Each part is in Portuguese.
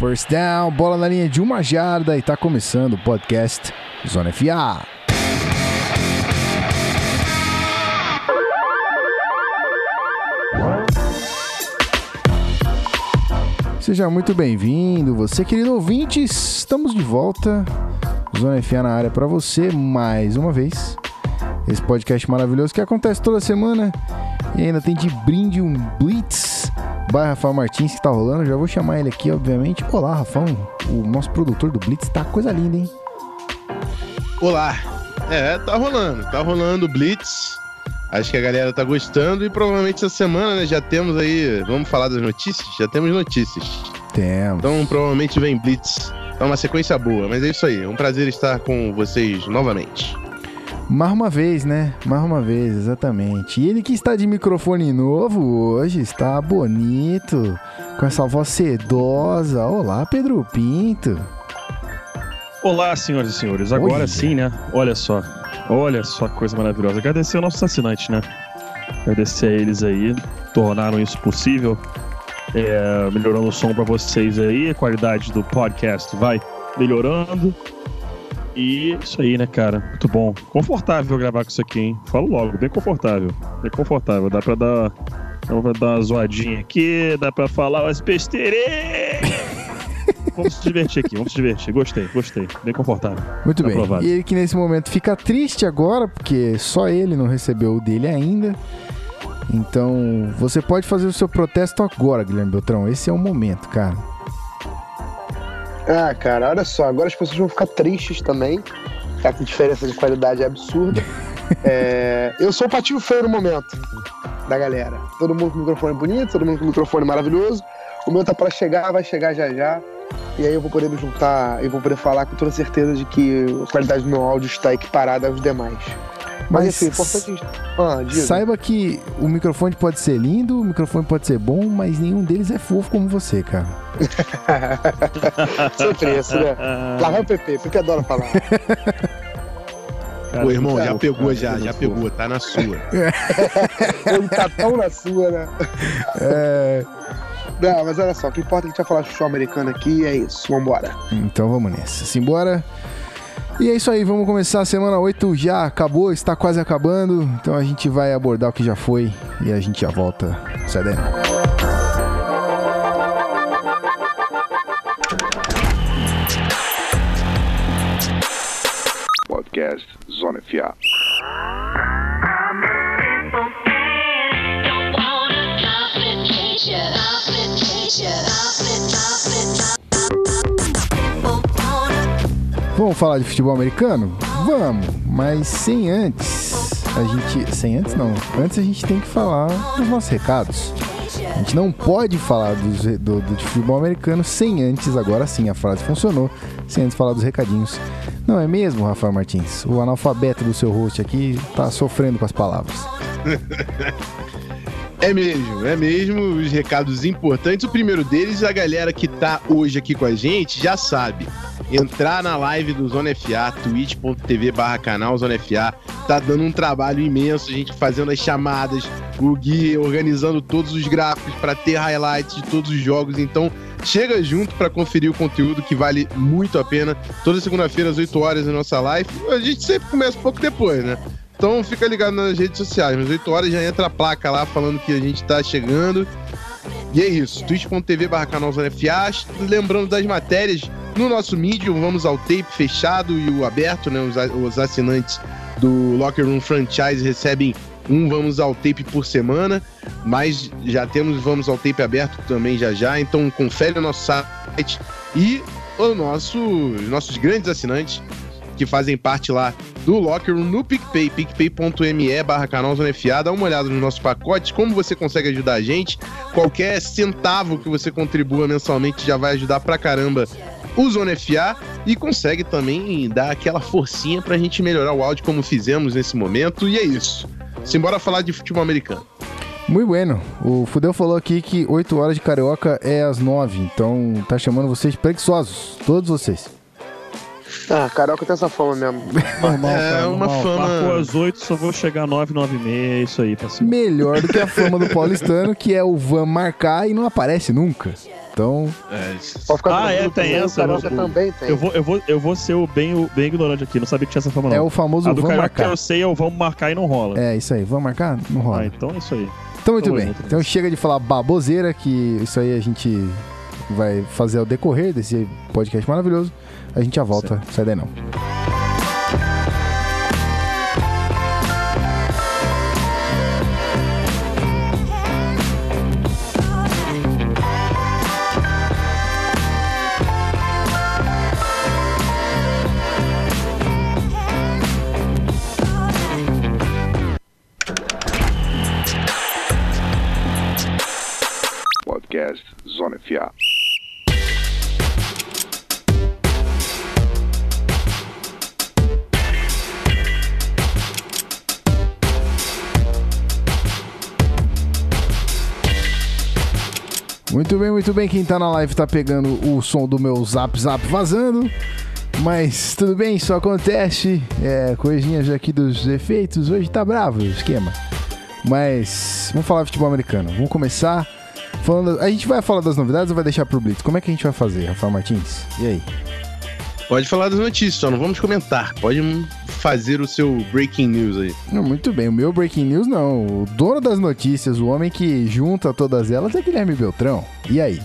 First down, bola na linha de uma jarda e tá começando o podcast Zona FA. Seja muito bem-vindo, você querido ouvinte, estamos de volta. Zona FA na área para você mais uma vez. Esse podcast maravilhoso que acontece toda semana e ainda tem de brinde um Blitz by Rafael Martins que tá rolando. Já vou chamar ele aqui, obviamente. Olá, Rafão, o nosso produtor do Blitz, tá coisa linda, hein? Olá. É, tá rolando, tá rolando o Blitz. Acho que a galera tá gostando e provavelmente essa semana, né, já temos aí, vamos falar das notícias? Já temos notícias. Temos. Então provavelmente vem Blitz. É uma sequência boa, mas é isso aí. É um prazer estar com vocês novamente. Mais uma vez, né? Mais uma vez, exatamente. E ele que está de microfone novo hoje, está bonito, com essa voz sedosa. Olá, Pedro Pinto. Olá, senhoras e senhores. Agora Olha. sim, né? Olha só. Olha só que coisa maravilhosa. Agradecer aos nossos assinantes, né? Agradecer a eles aí, tornaram isso possível. É, melhorando o som para vocês aí, a qualidade do podcast vai melhorando. E isso aí, né, cara? Muito bom. Confortável gravar com isso aqui, hein? Falo logo, bem confortável. Bem confortável. Dá pra dar, dá pra dar uma zoadinha aqui, dá pra falar umas besteirinhas. Vamos se divertir aqui, vamos se divertir. Gostei, gostei. Bem confortável. Muito bem. Aprovado. E ele que nesse momento fica triste agora, porque só ele não recebeu o dele ainda. Então, você pode fazer o seu protesto agora, Guilherme Beltrão. Esse é o momento, cara. Ah, cara, olha só, agora as pessoas vão ficar tristes também. Tá com diferença de qualidade absurda. É, eu sou o patinho feio no momento da galera. Todo mundo com microfone bonito, todo mundo com microfone maravilhoso. O meu tá pra chegar, vai chegar já já. E aí eu vou poder me juntar e vou poder falar com toda certeza de que a qualidade do meu áudio está equiparada aos demais. Mas, Mas enfim, o importante é. Ah, diga. Saiba que o microfone pode ser lindo, o microfone pode ser bom, mas nenhum deles é fofo como você, cara. Sempre isso, né? Lá vai o PP, PP adora falar. Cara, Ô, irmão, já pegou, cara, já, já pegou, tá na sua. Ele tá tão na sua, né? É, Não, mas olha só, o que importa é que a gente vai falar futebol americano aqui e é isso. Vambora. então vamos nessa. Simbora. E é isso aí, vamos começar a semana 8. Já acabou, está quase acabando. Então a gente vai abordar o que já foi e a gente já volta. Sai daí. Falar de futebol americano? Vamos, mas sem antes. A gente. Sem antes não. Antes a gente tem que falar dos nossos recados. A gente não pode falar dos do, do, de futebol americano sem antes, agora sim, a frase funcionou, sem antes falar dos recadinhos. Não é mesmo, Rafael Martins? O analfabeto do seu host aqui tá sofrendo com as palavras. É mesmo, é mesmo. Os recados importantes. O primeiro deles, a galera que tá hoje aqui com a gente já sabe. Entrar na live do Zona FA, twitch.tv barra canal Zona FA. Tá dando um trabalho imenso, a gente fazendo as chamadas, o Gui organizando todos os gráficos para ter highlights de todos os jogos. Então, chega junto para conferir o conteúdo que vale muito a pena. Toda segunda-feira, às 8 horas, na nossa live. A gente sempre começa um pouco depois, né? Então fica ligado nas redes sociais. Às 8 horas já entra a placa lá falando que a gente tá chegando. E é isso. twitch.tv barra canal Zona FA. Lembrando das matérias no nosso Medium, vamos ao tape fechado e o aberto, né? Os, os assinantes do Locker Room Franchise recebem um Vamos ao Tape por semana, mas já temos Vamos ao Tape aberto também já já, então confere o nosso site e o nosso, os nossos grandes assinantes que fazem parte lá do Locker Room no PicPay, picpay.me barra canal Zona dá uma olhada nos nossos pacotes, como você consegue ajudar a gente, qualquer centavo que você contribua mensalmente já vai ajudar pra caramba o Zona FA e consegue também dar aquela forcinha pra gente melhorar o áudio como fizemos nesse momento, e é isso. Simbora falar de futebol americano. Muito bueno. O Fudeu falou aqui que 8 horas de carioca é às 9, então tá chamando vocês de preguiçosos, todos vocês. Ah, Carioca tem essa fama mesmo. Normal, É cara, uma normal. fama- Marcou às 8, só vou chegar 9, 9 e meia, é isso aí, pra cima. Melhor do que a fama do paulistano, que é o Van marcar e não aparece nunca. Então, É, Pode ficar Ah, é, tem essa, eu- também tem. Eu vou, eu, vou, eu vou ser o bem, o bem ignorante aqui, não sabia que tinha essa fama, não. é o famoso a do vamos marcar. eu sei, eu vamos marcar e não rola. É, isso aí. Vamos marcar? Não rola. Ah, então é isso aí. Então, muito Tamo bem. junto Então chega de falar baboseira, que isso aí a gente vai fazer ao decorrer desse podcast maravilhoso. A gente já volta. Sai daí não. Muito bem. Quem tá na live tá pegando o som do meu zap zap vazando. Mas tudo bem, isso acontece. É, coisinhas aqui dos efeitos. Hoje tá bravo o esquema. Mas vamos falar de futebol americano. Vamos começar falando. A gente vai falar das novidades ou vai deixar pro Blitz? Como é que a gente vai fazer, Rafael Martins? E aí? Pode falar das notícias, só não vamos comentar. Pode fazer o seu breaking news aí. Não, muito bem, o meu breaking news não. O dono das notícias, o homem que junta todas elas é Guilherme Beltrão. E aí?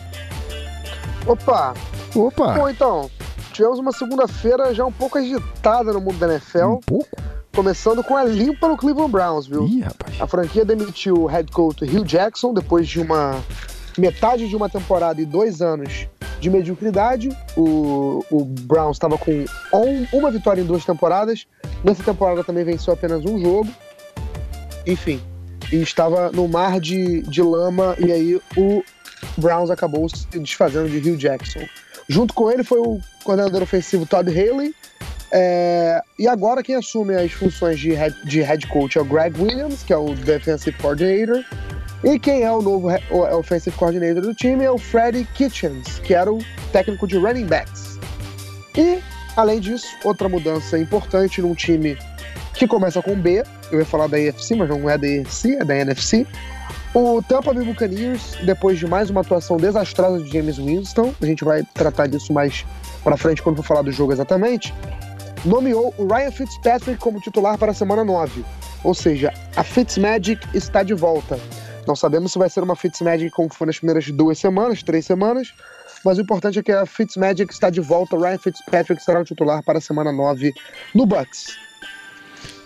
Opa! Opa! Bom, então, tivemos uma segunda-feira já um pouco agitada no mundo da NFL, Um pouco? começando com a limpa no Cleveland Browns, viu? Ih, rapaz. A franquia demitiu o head coach Hugh Jackson depois de uma metade de uma temporada e dois anos de mediocridade. O, o Browns estava com um- uma vitória em duas temporadas. Nessa temporada também venceu apenas um jogo. Enfim, e estava no mar de, de lama e aí o Browns acabou se desfazendo de Hugh Jackson. Junto com ele foi o coordenador ofensivo Todd Haley. É, e agora quem assume as funções de head, de head coach é o Greg Williams, que é o defensive coordinator. E quem é o novo é offensive coordinator do time é o Freddie Kitchens, que era o técnico de running backs. E, além disso, outra mudança importante num time que começa com B, eu ia falar da AFC, mas não é da AFC, é da NFC. O Tampa Bay Buccaneers, depois de mais uma atuação desastrosa de James Winston, a gente vai tratar disso mais pra frente quando for falar do jogo exatamente, nomeou o Ryan Fitzpatrick como titular para a semana 9. Ou seja, a Fitzmagic está de volta. Não sabemos se vai ser uma Fitzmagic como foi nas primeiras duas semanas, três semanas, mas o importante é que a Fitzmagic está de volta. O Ryan Fitzpatrick será o titular para a semana 9 no Bucks.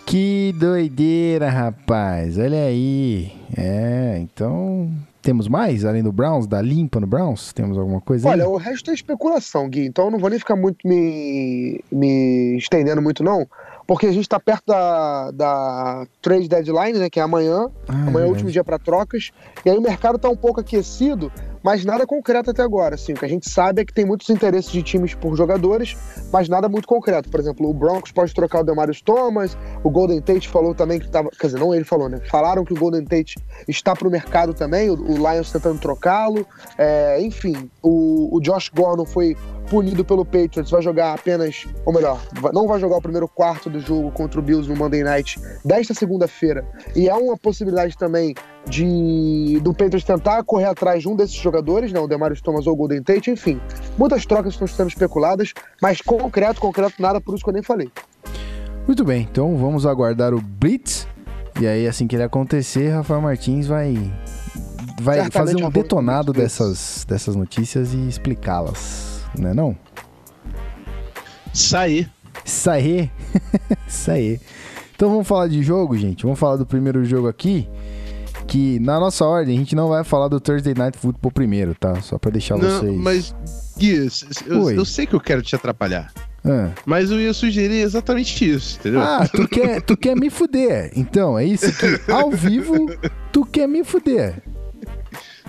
Que doideira, rapaz. Olha aí. É, então. Temos mais além do Browns? Da limpa no Browns? Temos alguma coisa aí? Olha, o resto é especulação, Gui, então eu não vou nem ficar muito me, me estendendo muito, não, porque a gente está perto da, da trade deadline, né, que é amanhã. Ah, Amanhã é o último dia para trocas. E aí o mercado está um pouco aquecido, mas nada concreto até agora. Assim, o que a gente sabe é que tem muitos interesses de times por jogadores, mas nada muito concreto. Por exemplo, o Broncos pode trocar o Demarius Thomas, o Golden Tate falou também que estava. Quer dizer, não ele falou, né? Falaram que o Golden Tate está para o mercado também, o, o Lions tentando trocá-lo. É, enfim, o, o Josh Gordon foi punido pelo Patriots, vai jogar apenas, ou melhor, não vai jogar o primeiro quarto do jogo contra o Bills no Monday Night desta segunda-feira. E há uma possibilidade também de do Patriots tentar correr atrás de um desses jogadores, né, o Demarius Thomas ou o Golden Tate, enfim. Muitas trocas estão sendo especuladas, mas concreto, concreto nada, por isso que eu nem falei. Muito bem, então vamos aguardar o Blitz. E aí, assim que ele acontecer, Rafael Martins vai, vai Certamente fazer um detonado dessas, dessas notícias e explicá-las. Não é não? Sair. Isso aí. Então vamos falar de jogo, gente. Vamos falar do primeiro jogo aqui. Que na nossa ordem a gente não vai falar do Thursday Night Football primeiro, tá? Só pra deixar Não, vocês. mas, Gui, eu, eu sei que eu quero te atrapalhar. Ah. Mas eu ia sugerir exatamente isso, entendeu? Ah, tu quer, tu quer me fuder. Então, é isso que ao vivo tu quer me fuder.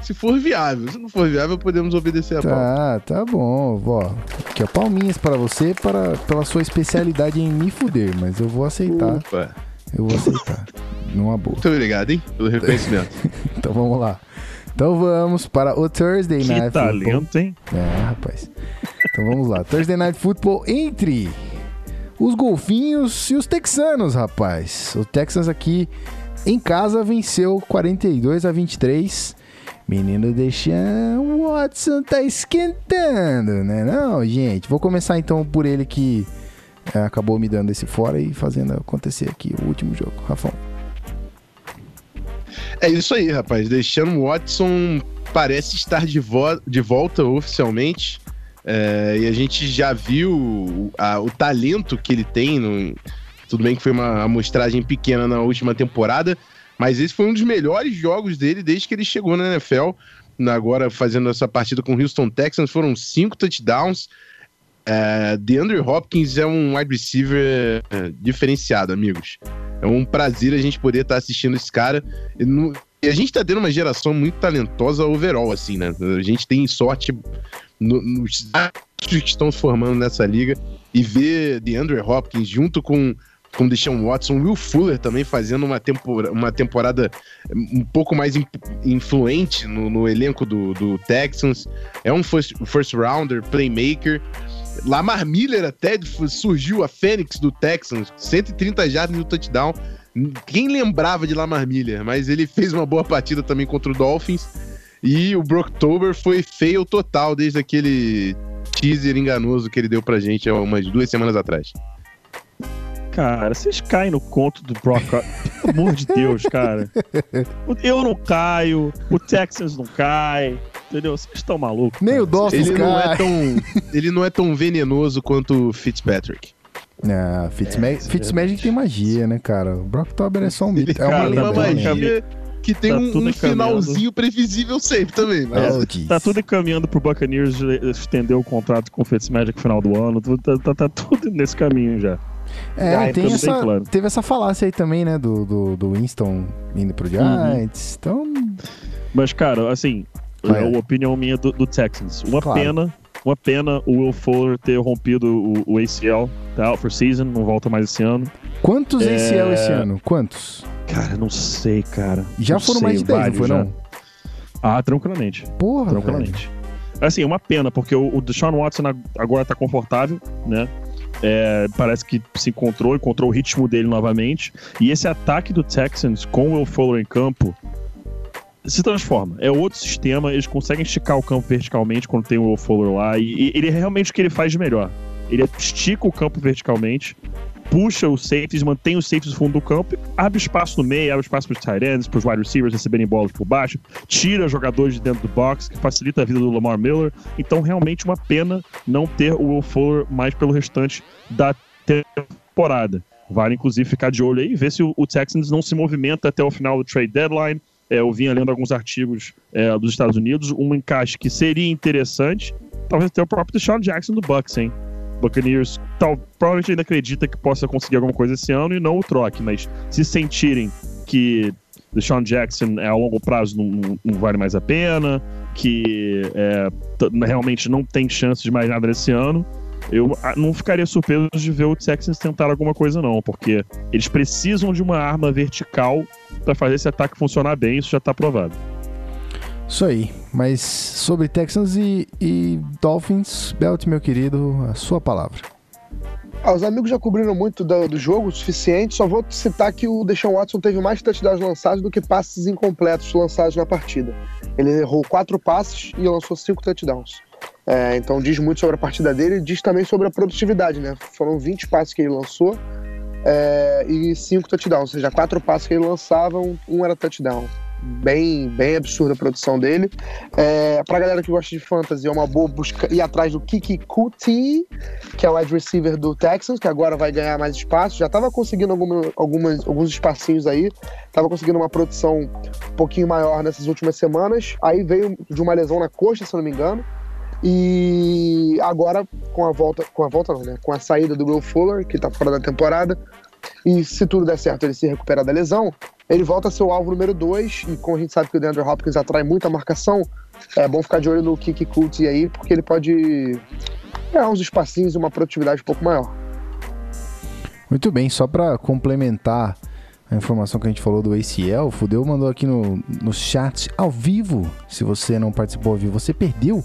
Se for viável. Se não for viável, podemos obedecer a pauta. Tá, tá bom. Ó, aqui, ó, palminhas para você para, pela sua especialidade em me fuder, mas eu vou aceitar. Opa. Eu vou aceitar. Numa boa. Muito obrigado, hein? Pelo reconhecimento. Então vamos lá. Então vamos para o Thursday Que Night Football. talento, hein? É, rapaz. Então vamos lá. Thursday Night Football entre os golfinhos e os texanos, rapaz. O Texas aqui em casa venceu 42 a 23. Menino Deshaun Watson tá esquentando, né? Não, gente. Vou começar então por ele que é, acabou me dando esse fora e fazendo acontecer aqui o último jogo. Rafão. É isso aí, rapaz. Deixando Watson parece estar de, vo- de volta oficialmente. É, e a gente já viu o, a- o talento que ele tem. no- tudo bem que foi uma amostragem pequena na última temporada, mas esse foi um dos melhores jogos dele desde que ele chegou na NFL. Agora fazendo essa partida com o Houston Texans, foram cinco touchdowns. É, DeAndre Hopkins é um wide receiver é, diferenciado, amigos. É um prazer a gente poder estar assistindo esse cara. E a gente tá tendo uma geração muito talentosa overall, assim, né? A gente tem sorte no- nos astros que estão se formando nessa liga e ver DeAndre Hopkins junto com com Deshaun Watson, Will Fuller também fazendo uma, tempora- uma temporada um pouco mais in- influente no, no elenco do, do Texans. É um first, first rounder, playmaker. Lamar Miller até surgiu a Fênix do Texans, 130 jardas no touchdown. Quem lembrava de Lamar Miller? Mas ele fez uma boa partida também contra o Dolphins. E o Brocktober foi fail total desde aquele teaser enganoso que ele deu pra gente há umas duas semanas atrás. Cara, vocês caem no conto do Brock. Pelo amor de Deus, cara. Eu não caio, o Texans não cai. Entendeu? Vocês estão malucos. Nem cara. o Dolphins Ele não, é cai. tão, ele não é tão venenoso quanto o Fitzpatrick. Não, Fitzmag- isso é Fitzmagic tem magia, né, cara? O Brocktober é só um mito. É uma Cara, uma né? magia que tem Tá um, um finalzinho previsível sempre também. Mas Oh, jeez. Tá tudo encaminhando pro Buccaneers estender o contrato com o Fitzmagic no final do ano. Tá, tá- tá tudo nesse caminho já. É, tem essa, claro. teve essa falácia aí também, né, do, do, do Winston indo pro Giants. Então, Mas, cara, assim, é a opinião minha do, do Texans. Uma Claro. pena, uma pena o Will Fuller ter rompido o, o ACL, tá out for season, não volta mais esse ano. quantos É. ACL esse ano? Quantos? Cara, não sei, cara. Já Não foram sei, mais de 10, não vários foi já. não? Ah, tranquilamente. Porra, velho. Tranquilamente. Assim, uma pena, porque o, o Deshaun Watson ag- agora tá confortável, né? É, parece que se encontrou, encontrou o ritmo dele novamente. E esse ataque do Texans com o Will Fuller em campo se transforma. É outro sistema, eles conseguem esticar o campo verticalmente quando tem o Will Fuller lá. E, e ele é realmente o que ele faz de melhor. Ele estica o campo verticalmente, puxa os safeties, mantém os safeties no fundo do campo, abre espaço no meio, abre espaço para os tight ends, para os wide receivers receberem bolas por baixo, tira jogadores de dentro do box, que facilita a vida do Lamar Miller. Então, realmente, uma pena não ter o Will Fuller mais pelo restante da temporada. Vale, inclusive, ficar de olho aí e ver se o, Texans não se movimenta até o final do trade deadline. É, eu vinha lendo alguns artigos é, dos Estados Unidos, um encaixe que seria interessante, talvez até o próprio Deshaun Jackson do Bucks, hein? Buccaneers tal, provavelmente ainda acredita que possa conseguir alguma coisa esse ano e não o troque, mas se sentirem que Deshaun Jackson é a longo prazo não, não- vale mais a pena, que é, realmente não tem chance de mais nada nesse ano, eu não ficaria surpreso de ver o Texans tentar alguma coisa não, porque eles precisam de uma arma vertical para fazer esse ataque funcionar bem, isso já tá provado. Isso aí. Mas sobre Texans e, e Dolphins, Belt, meu querido, a sua palavra. Ah, os amigos já cobriram muito do, do jogo o suficiente, só vou citar que o Deshaun Watson teve mais touchdowns lançados do que passes incompletos lançados na partida. Ele errou quatro passes e lançou cinco touchdowns. É, então diz muito sobre a partida dele e diz também sobre a produtividade, né? Foram 20 passes que ele lançou é, e cinco touchdowns, ou seja, quatro passes que ele lançava, um, um era touchdown. Bem, bem absurda a produção dele. É, pra galera que gosta de fantasy, é uma boa busca ir atrás do Kiki Kuti, que é o wide receiver do Texans, que agora vai ganhar mais espaço. Já estava conseguindo alguma, algumas, alguns espacinhos aí, estava conseguindo uma produção um pouquinho maior nessas últimas semanas. Aí veio de uma lesão na coxa, se não me engano. E agora, com a volta, com a volta não, né? Com a saída do Will Fuller, que tá fora da temporada, e se tudo der certo, ele se recuperar da lesão, ele volta a ser o alvo número 2, e como a gente sabe que o DeAndre Hopkins atrai muita marcação, é bom ficar de olho no Kiki Kuti aí, porque ele pode ganhar uns espacinhos e uma produtividade um pouco maior. Muito bem, só pra complementar a informação que a gente falou do ACL, o Fudeu mandou aqui no, no chat ao vivo. Se você não participou ao vivo, você perdeu.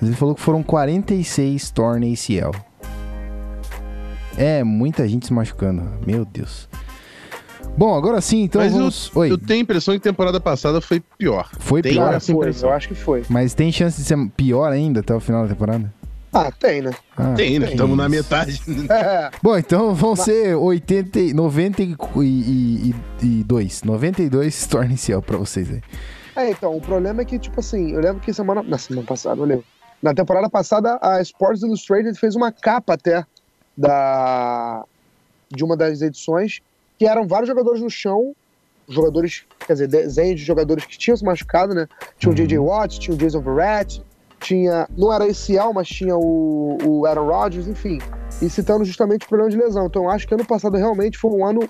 Mas ele falou que foram 46 torn ACL. É, muita gente se machucando. Meu Deus. Bom, agora sim, então Mas vamos. Oi, Eu tenho a impressão que temporada passada foi pior. foi tem- pior. Essa foi, eu acho que foi. Mas tem chance de ser pior ainda até o final da temporada? Ah, tem, né? Ah, Tem, né? Estamos na metade. Bom, então vão ser 80, e- 92. 92 torne-se pra vocês aí. É, então, o problema é que, tipo assim, eu lembro que semana. Na semana passada, eu lembro. Na temporada passada, a Sports Illustrated fez uma capa até da. de uma das edições, que eram vários jogadores no chão, jogadores, quer dizer, desenhos de jogadores que tinham se machucado, né? Tinha o J.J. Watt, tinha o Jason Verrett, tinha. Não era esse Al, mas tinha o, o Aaron Rodgers, enfim. E citando justamente o problema de lesão. Então, eu acho que ano passado realmente foi um ano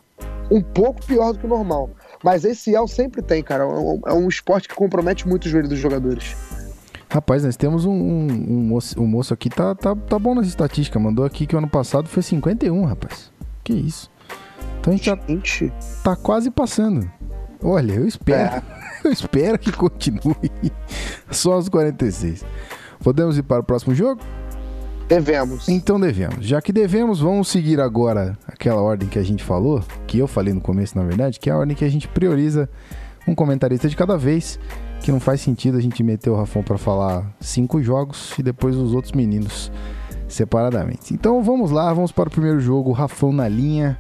um pouco pior do que o normal. Mas esse El sempre tem, cara. É um, é um esporte que compromete muito o joelho dos jogadores. Rapaz, nós temos um, um, um moço, um moço aqui, tá, tá, tá bom nas estatísticas. Mandou aqui que o ano passado foi 51, rapaz. Que isso. Então a gente Gente, tá quase passando. Olha, eu espero. É. Eu espero que continue. Só aos 46. Podemos ir para o próximo jogo? devemos. Então devemos. Já que devemos, vamos seguir agora aquela ordem que a gente falou, que eu falei no começo, na verdade, que é a ordem que a gente prioriza um comentarista de cada vez, que não faz sentido a gente meter o Rafão para falar cinco jogos e depois os outros meninos separadamente. Então vamos lá, vamos para o primeiro jogo, Rafão na linha.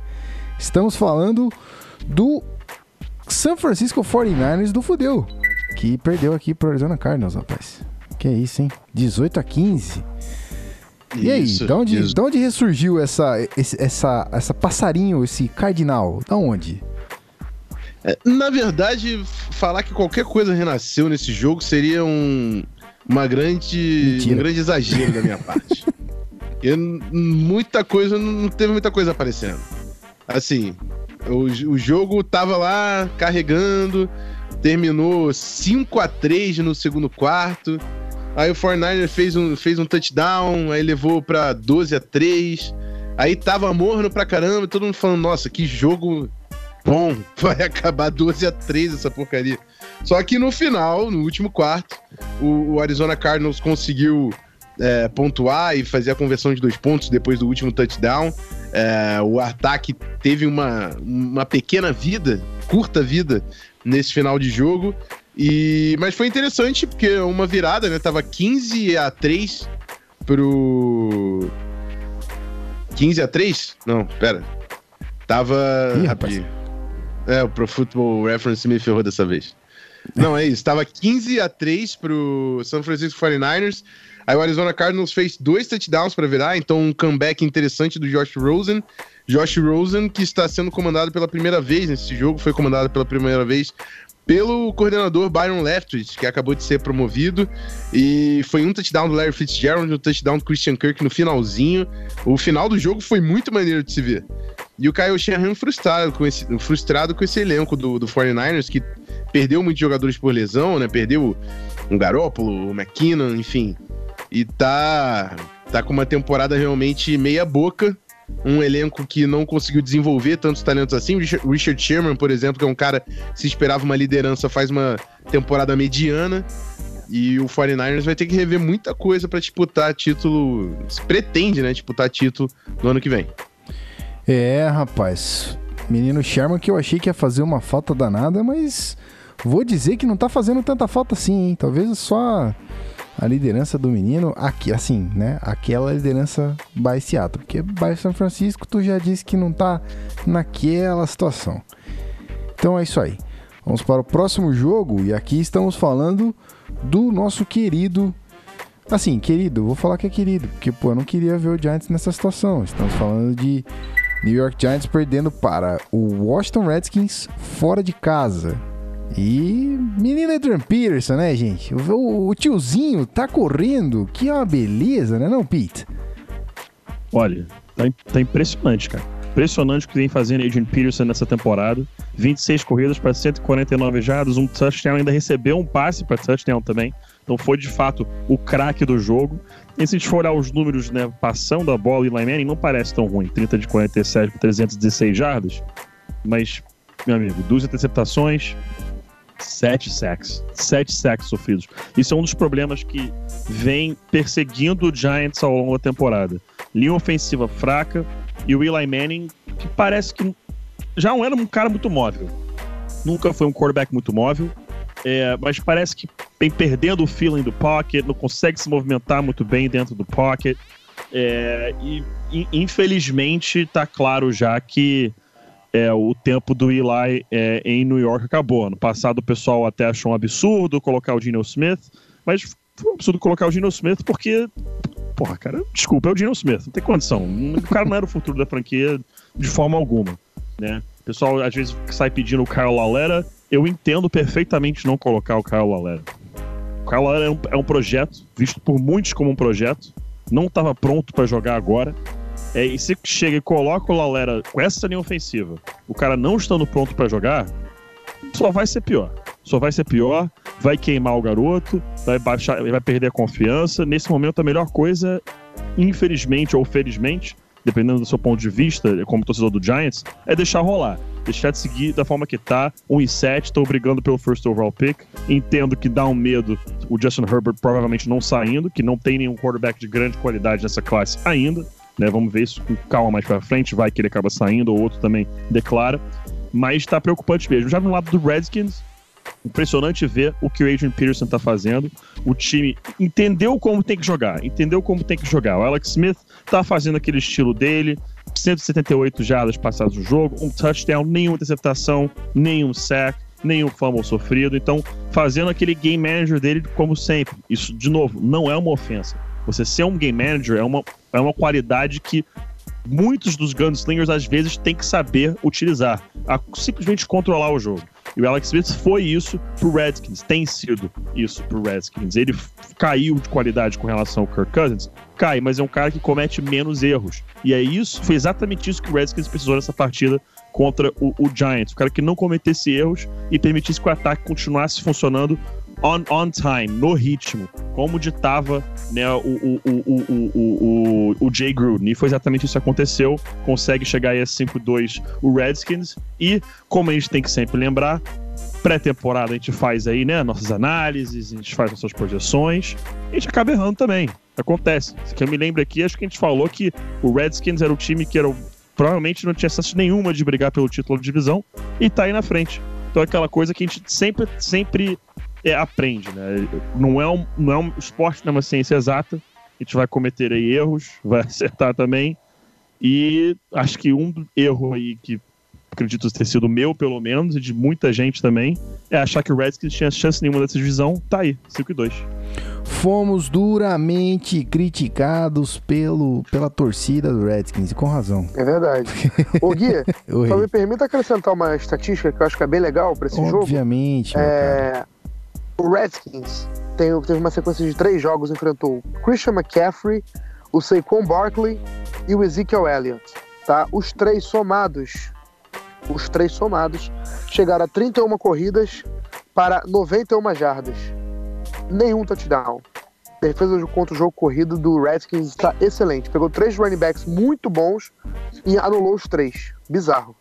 Estamos falando do San Francisco 49ers do Fudeu, que perdeu aqui pro Arizona Cardinals, rapaz. Que isso, hein? 18 a 15. E aí, Isso, de onde, isso. de onde ressurgiu essa, esse, essa, essa passarinho, esse cardinal? Da onde? Na verdade, falar que qualquer coisa renasceu nesse jogo seria um, uma grande, Mentira. um grande exagero da minha parte. Eu, muita coisa, não teve muita coisa aparecendo. Assim, o, o jogo tava lá carregando, terminou 5 a 3 no segundo quarto. Aí o 49 fez um, fez um touchdown, aí levou pra 12 a 3. Aí tava morno pra caramba, todo mundo falando, nossa, que jogo bom, vai acabar 12 a 3 essa porcaria. Só que no final, no último quarto, o, o Arizona Cardinals conseguiu é, pontuar e fazer a conversão de dois pontos depois do último touchdown. É, o ataque teve uma, uma pequena vida, curta vida, nesse final de jogo. E, mas foi interessante porque uma virada, né? Tava 15 a 3 pro. 15 a 3? Não, pera. Tava. Ih, rapidinho. É, o Pro Football Reference me ferrou dessa vez. Não, é isso. Tava 15 a 3 pro San Francisco 49ers. Aí o Arizona Cardinals fez dois touchdowns para virar, então um comeback interessante do Josh Rosen. Josh Rosen, que está sendo comandado pela primeira vez nesse jogo, foi comandado pela primeira vez pelo coordenador Byron Leftwich, que acabou de ser promovido. E foi um touchdown do Larry Fitzgerald, um touchdown do Christian Kirk no finalzinho. O final do jogo foi muito maneiro de se ver. E o Kyle Shanahan frustrado com esse, frustrado com esse elenco do, do 49ers, que perdeu muitos jogadores por lesão, né? Perdeu um Garópolo, o McKinnon, enfim. E tá, tá com uma temporada realmente meia boca. Um elenco que não conseguiu desenvolver tantos talentos assim. O Richard- Sherman, por exemplo, que é um cara se esperava uma liderança, faz uma temporada mediana. E o 49ers vai ter que rever muita coisa pra disputar título. Pretende, né? Disputar título no ano que vem. É, rapaz. Menino Sherman que eu achei que ia fazer uma falta danada, mas vou dizer que não tá fazendo tanta falta assim, hein? Talvez só a liderança do menino, aqui, assim, né? Aquela liderança by Seattle. Porque by São Francisco, tu já disse que não tá naquela situação. Então é isso aí. Vamos para o próximo jogo e aqui estamos falando do nosso querido. Assim, querido, vou falar que é querido, porque pô, eu não queria ver o Giants nessa situação. Estamos falando de New York Giants perdendo para o Washington Redskins fora de casa. E menino Adrian Peterson, né, gente? O, o tiozinho tá correndo, que é uma beleza, né, não, Pete? Olha, tá, tá impressionante, cara. Impressionante o que vem fazendo Adrian Peterson nessa temporada. 26 corridas para 149 jardas, um touchdown, ainda recebeu um passe para touchdown também. Então foi de fato o craque do jogo. E se a gente for olhar os números, né, passando a bola, Eli Manning não parece tão ruim. 30 de 47 para 316 jardas. Mas, meu amigo, duas interceptações, sete sacks. Sete sacks sofridos. Isso é um dos problemas que vem perseguindo o Giants ao longo da temporada. Linha ofensiva fraca e o Eli Manning, que parece que já não era um cara muito móvel. Nunca foi um quarterback muito móvel. É, mas parece que vem perdendo o feeling do pocket, não consegue se movimentar muito bem dentro do pocket. É, e in- infelizmente tá claro já que é, o tempo do Eli é, em New York acabou. No passado o pessoal até achou um absurdo colocar o Geno Smith, mas foi um absurdo colocar o Geno Smith porque, porra, cara, desculpa, é o Geno Smith, não tem condição. O cara não era o futuro da franquia de forma alguma, né? O pessoal às vezes sai pedindo o Kyle Lalera, eu entendo perfeitamente não colocar o Kyle Lalera. O Kyle Lalera é um, é um projeto, visto por muitos como um projeto, não estava pronto para jogar agora. É, e se chega e coloca o Lalera com essa linha ofensiva, o cara não estando pronto para jogar, só vai ser pior. Só vai ser pior, vai queimar o garoto, vai baixar, vai perder a confiança. Nesse momento, a melhor coisa, infelizmente ou felizmente, dependendo do seu ponto de vista, como torcedor do Giants, é deixar rolar. Deixar de seguir da forma que tá, 1 e 7, tô brigando pelo first overall pick. Entendo que dá um medo o Justin Herbert provavelmente não saindo, que não tem nenhum quarterback de grande qualidade nessa classe ainda. Né, vamos ver isso com calma mais pra frente, vai que ele acaba saindo, ou outro também declara. Mas tá preocupante mesmo. Já no lado do Redskins, impressionante ver o que o Adrian Peterson tá fazendo. O time entendeu como tem que jogar, entendeu como tem que jogar. O Alex Smith tá fazendo aquele estilo dele, 178 jardas passadas no jogo, um touchdown, nenhuma interceptação, nenhum sack, nenhum fumble sofrido. Então, fazendo aquele game manager dele como sempre. Isso, de novo, não é uma ofensa. Você ser um game manager é uma, é uma qualidade que muitos dos gunslingers às vezes têm que saber utilizar, a simplesmente controlar o jogo. E o Alex Smith foi isso pro Redskins, tem sido isso pro Redskins. Ele caiu de qualidade com relação ao Kirk Cousins, cai, mas é um cara que comete menos erros. E é isso, foi exatamente isso que o Redskins precisou nessa partida contra o, o Giants. O cara que não cometesse erros e permitisse que o ataque continuasse funcionando on, on time, no ritmo, como ditava né, o, o, o, o, o, o, Jay Gruden. E foi exatamente isso que aconteceu. Consegue chegar aí a 5-2 o Redskins. E, como a gente tem que sempre lembrar, pré-temporada a gente faz aí, né, nossas análises, a gente faz nossas projeções, a gente acaba errando também. Acontece. Se eu me lembro aqui, acho que a gente falou que o Redskins era o time que era o- provavelmente não tinha chance nenhuma de brigar pelo título de divisão e tá aí na frente. Então é aquela coisa que a gente sempre, sempre é, aprende, né? Não é, um, não é um esporte, não é uma ciência exata. A gente vai cometer aí erros, vai acertar também. E acho que um erro aí que acredito ter sido meu, pelo menos, e de muita gente também, é achar que o Redskins tinha chance nenhuma dessa divisão. Tá aí, 5 e 2. Fomos duramente criticados pelo, pela torcida do Redskins, e com razão. É verdade. Ô, Gui, só me permita acrescentar uma estatística que eu acho que é bem legal pra esse jogo. Obviamente, meu cara. É, o Redskins tem, teve uma sequência de três jogos, enfrentou Christian McCaffrey, o Saquon Barkley e o Ezekiel Elliott. Tá? Os três somados, os três somados, chegaram a 31 corridas para 91 jardas. Nenhum touchdown. A defesa contra o jogo corrido do Redskins está excelente. Pegou três running backs muito bons e anulou os três. Bizarro.